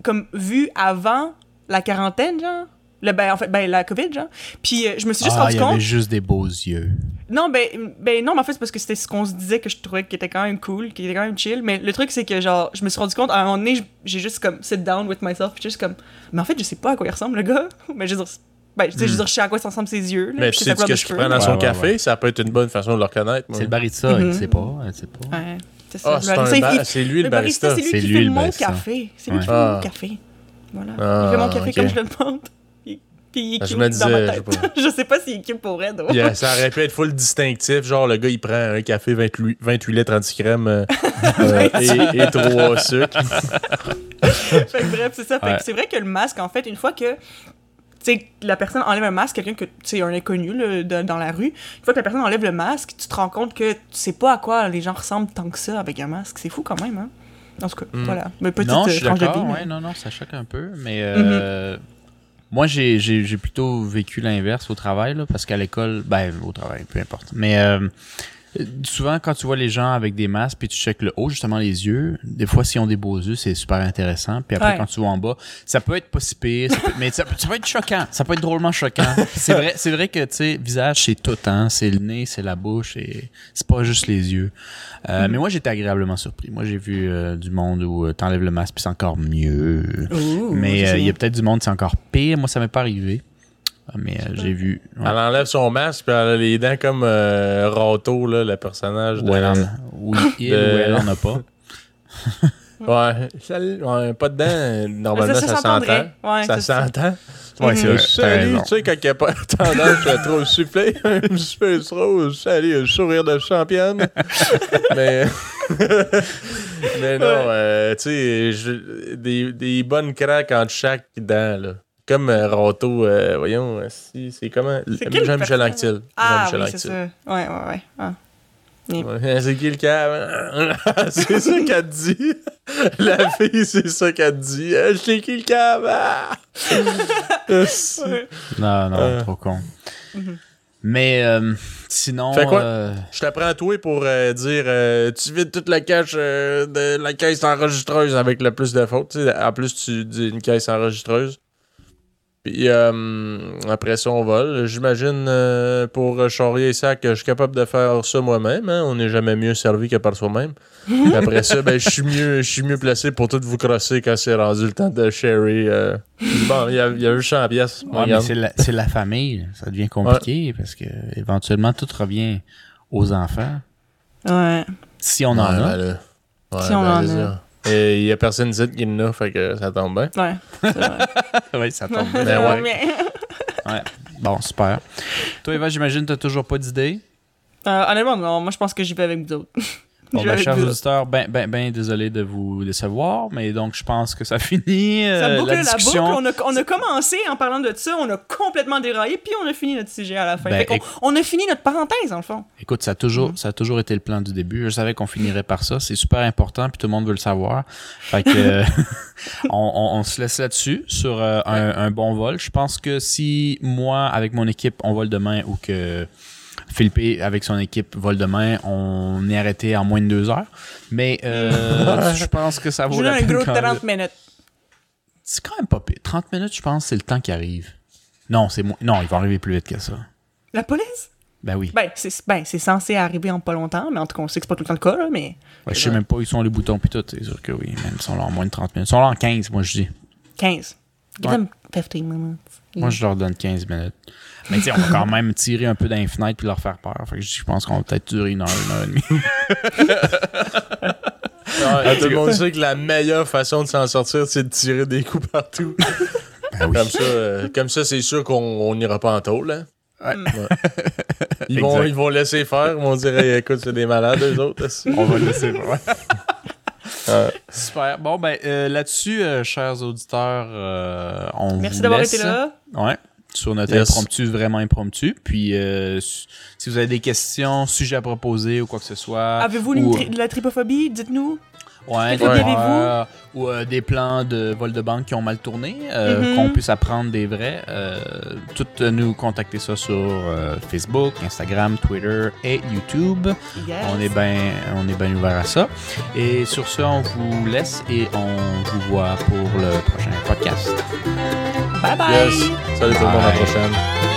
comme, vu avant la quarantaine, genre. Le, ben, en fait, ben, la COVID, genre. Puis euh, je me suis juste ah, rendu il compte. avait juste des beaux yeux. Non, ben, ben non, mais en fait, c'est parce que c'était ce qu'on se disait que je trouvais qui était quand même cool, qui était quand même chill. Mais le truc, c'est que, genre, je me suis rendu compte, à un moment donné, j'ai juste comme sit down with myself, puis juste comme, mais en fait, je sais pas à quoi il ressemble, le gars. *laughs* Mais je veux dire, ben, sais, je veux dire, je sais à quoi ressemblent ses yeux. là, Mais tu sa sais couleur que je prends dans Ouais, son ouais, café, ouais. ça peut être une bonne façon de le reconnaître. moi. C'est le barista, il Mhm. sait pas, il sait pas. Ouais, c'est ça. Ah, le c'est barista, lui le barista, c'est lui qui lui, fait le mon café. C'est lui qui fait Ah. mon café. Voilà. Ah, il fait mon café comme je le demande. Puis il est Ah, je cute me dans disais, ma je tête. sais pas. *laughs* je sais pas s'il est cute pour elle. donc. Yeah, ça aurait pu être full distinctif. Genre, le gars, il prend un café 28, 28 litres anti-crème euh, *laughs* euh, et, et 3 sucres. *laughs* Fait que bref, c'est ça. Fait que Ouais. c'est vrai que le masque, en fait, une fois que tu sais, la personne enlève un masque, quelqu'un que tu sais, un inconnu là, de- dans la rue, une fois que la personne enlève le masque, tu te rends compte que tu sais pas à quoi les gens ressemblent tant que ça avec un masque. C'est fou quand même, hein? En tout cas, Mm. voilà. Mais petite non, euh, je suis tranche de Ouais, mais- non, non, ça choque un peu. Mais euh, moi, j'ai, plutôt vécu l'inverse au travail, là, parce qu'à l'école, ben, au travail, peu importe. Mais euh, souvent, quand tu vois les gens avec des masques, puis tu checkes le haut, justement les yeux, des fois, s'ils ont des beaux yeux, c'est super intéressant. Puis après, Ouais. quand tu vois en bas, ça peut être pas si pire, ça peut- mais ça, peut- ça peut être choquant. Ça peut être drôlement choquant. C'est vrai, c'est vrai que, tu sais, visage, c'est tout, hein. C'est le nez, c'est la bouche, et c'est pas juste les yeux. Euh, Mais moi, j'étais agréablement surpris. Moi, j'ai vu euh, du monde où euh, t'enlèves le masque, puis c'est encore mieux. Mais il y a peut-être du monde, c'est encore pire. Moi, ça m'est pas arrivé. Ah, Mais euh, j'ai vu. ouais. Elle enlève son masque, puis elle a les dents comme euh, Rato, là, le personnage. Elle de... oui, *laughs* il de- ou elle en a pas. *laughs* Ouais, ça- ouais, pas de dents, normalement, ça ça, s'entend. ça c'est s'entend. Ouais, c'est vrai. t'as Salut, tu sais, quand il n'y a pas tendance à trop souffler, *laughs* un Space Rose, salut, un sourire de championne. mais. mais non, euh, tu sais, des, des bonnes craques entre chaque dent, là. Comme euh, Ronto, euh, voyons, euh, si, c'est comment Jean-Michel? Anctil. Ah Jean-Michel oui, c'est ça. Ouais, ouais, ouais. Ah. Ouais, c'est qui le cave? *laughs* c'est ça qu'elle te dit. *laughs* La fille, c'est ça qu'elle te dit. C'est qui le cave? Ah! *laughs* Ouais. Non, non, Euh. trop con. Mhm. Mais euh, sinon. Fait quoi? euh, Je t'apprends à toi pour euh, dire euh, tu vides toute la cache euh, de la caisse enregistreuse avec le plus de fautes. Tu sais, en plus, tu dis une caisse enregistreuse. Puis euh, après ça, on vole. J'imagine euh, pour charrier et sac, je suis capable de faire ça moi-même. hein. On n'est jamais mieux servi que par soi-même. Puis *laughs* après ça, ben, je suis mieux, je suis mieux placé pour tout vous crosser quand c'est rendu le temps de sherry. euh. Bon, il y a, y a eu champ à pièce. ouais, mais c'est la, famille. Ça devient compliqué parce que éventuellement tout revient aux enfants. Ouais. Si on en a. Ouais, Si on en c'est a. Et il y a personne ici qui en a, fait que ça tombe bien. Ouais. *laughs* oui, ça tombe. Ben Ça va ouais. bien. *laughs* Ouais. Bon, super. Toi, Eva, j'imagine que tu toujours pas d'idée. Euh, honnêtement, non. Moi, je pense que j'y vais avec vous autres. *laughs* Bon, ben, chers auditeurs, ben, ben, ben, désolé de vous décevoir, mais donc je pense que ça *laughs* finit euh, Ça boucle la la, boucle. On a, on a commencé en parlant de ça, on a complètement déraillé, puis on a fini notre sujet à la fin. Ben, éc- on a fini notre parenthèse, en le fond. Écoute, ça a, toujours, ça a toujours été le plan du début. Je savais qu'on finirait par ça. C'est super important, puis tout le monde veut le savoir. Fait que *laughs* *laughs* on, on- on se laisse là-dessus, sur euh, un, un bon vol. Je pense que si moi, avec mon équipe, on vole demain ou que Philippe, avec son équipe, vole demain, on est arrêté en moins de deux heures. Mais euh, *laughs* je pense que ça Je vaut vous la donne un peine gros quand 30 minutes. C'est quand même pas pire. 30 minutes, je pense, c'est le temps qui arrive. Non, c'est. Non, il va arriver plus vite que ça. La police? Ben oui. Ben, c'est ben, c'est censé arriver en pas longtemps, mais en tout cas, on sait que c'est pas tout le temps le cas, là, mais Ouais, je sais même pas où sont les boutons puis tout. C'est sûr que oui, ils sont là en moins de 30 minutes. Ils sont là en 15, moi je dis. 15. Give Ouais. them 15 minutes. Moi je leur donne 15 minutes. Mais tu sais, on va quand même tirer un peu dans les fenêtres puis leur faire peur. Fait que je pense qu'on va peut-être durer une heure, une heure et demie. *laughs* Ouais, tout le monde sait que la meilleure façon de s'en sortir, c'est de tirer des coups partout. *laughs* Ben oui. Comme ça, euh, comme ça c'est sûr qu'on on n'ira pas en tôle. Hein? Ouais. Ils, vont, ils vont laisser faire. Ils vont dire Hey, écoute, c'est des malades, eux autres. On va laisser. ouais. *laughs* Super. Bon, ben euh, là-dessus, euh, chers auditeurs, euh, on Merci vous d'avoir laisse. été là. Ouais. Sur notre Yes. impromptu, vraiment impromptu. Puis, euh, si vous avez des questions, sujets à proposer ou quoi que ce soit. Avez-vous ou- une tri- de la tripophobie? Dites-nous. Ouais, des erreurs ou euh, des plans de vol de banque qui ont mal tourné, euh, Mhm. qu'on puisse apprendre des vrais. Euh, tout euh, nous contacter ça sur euh, Facebook, Instagram, Twitter et YouTube. Yes. On est bien on est bien ouvert à ça. Et sur ce, on vous laisse et on vous voit pour le prochain podcast. Bye bye. Yes. Salut tout le monde, à la prochaine.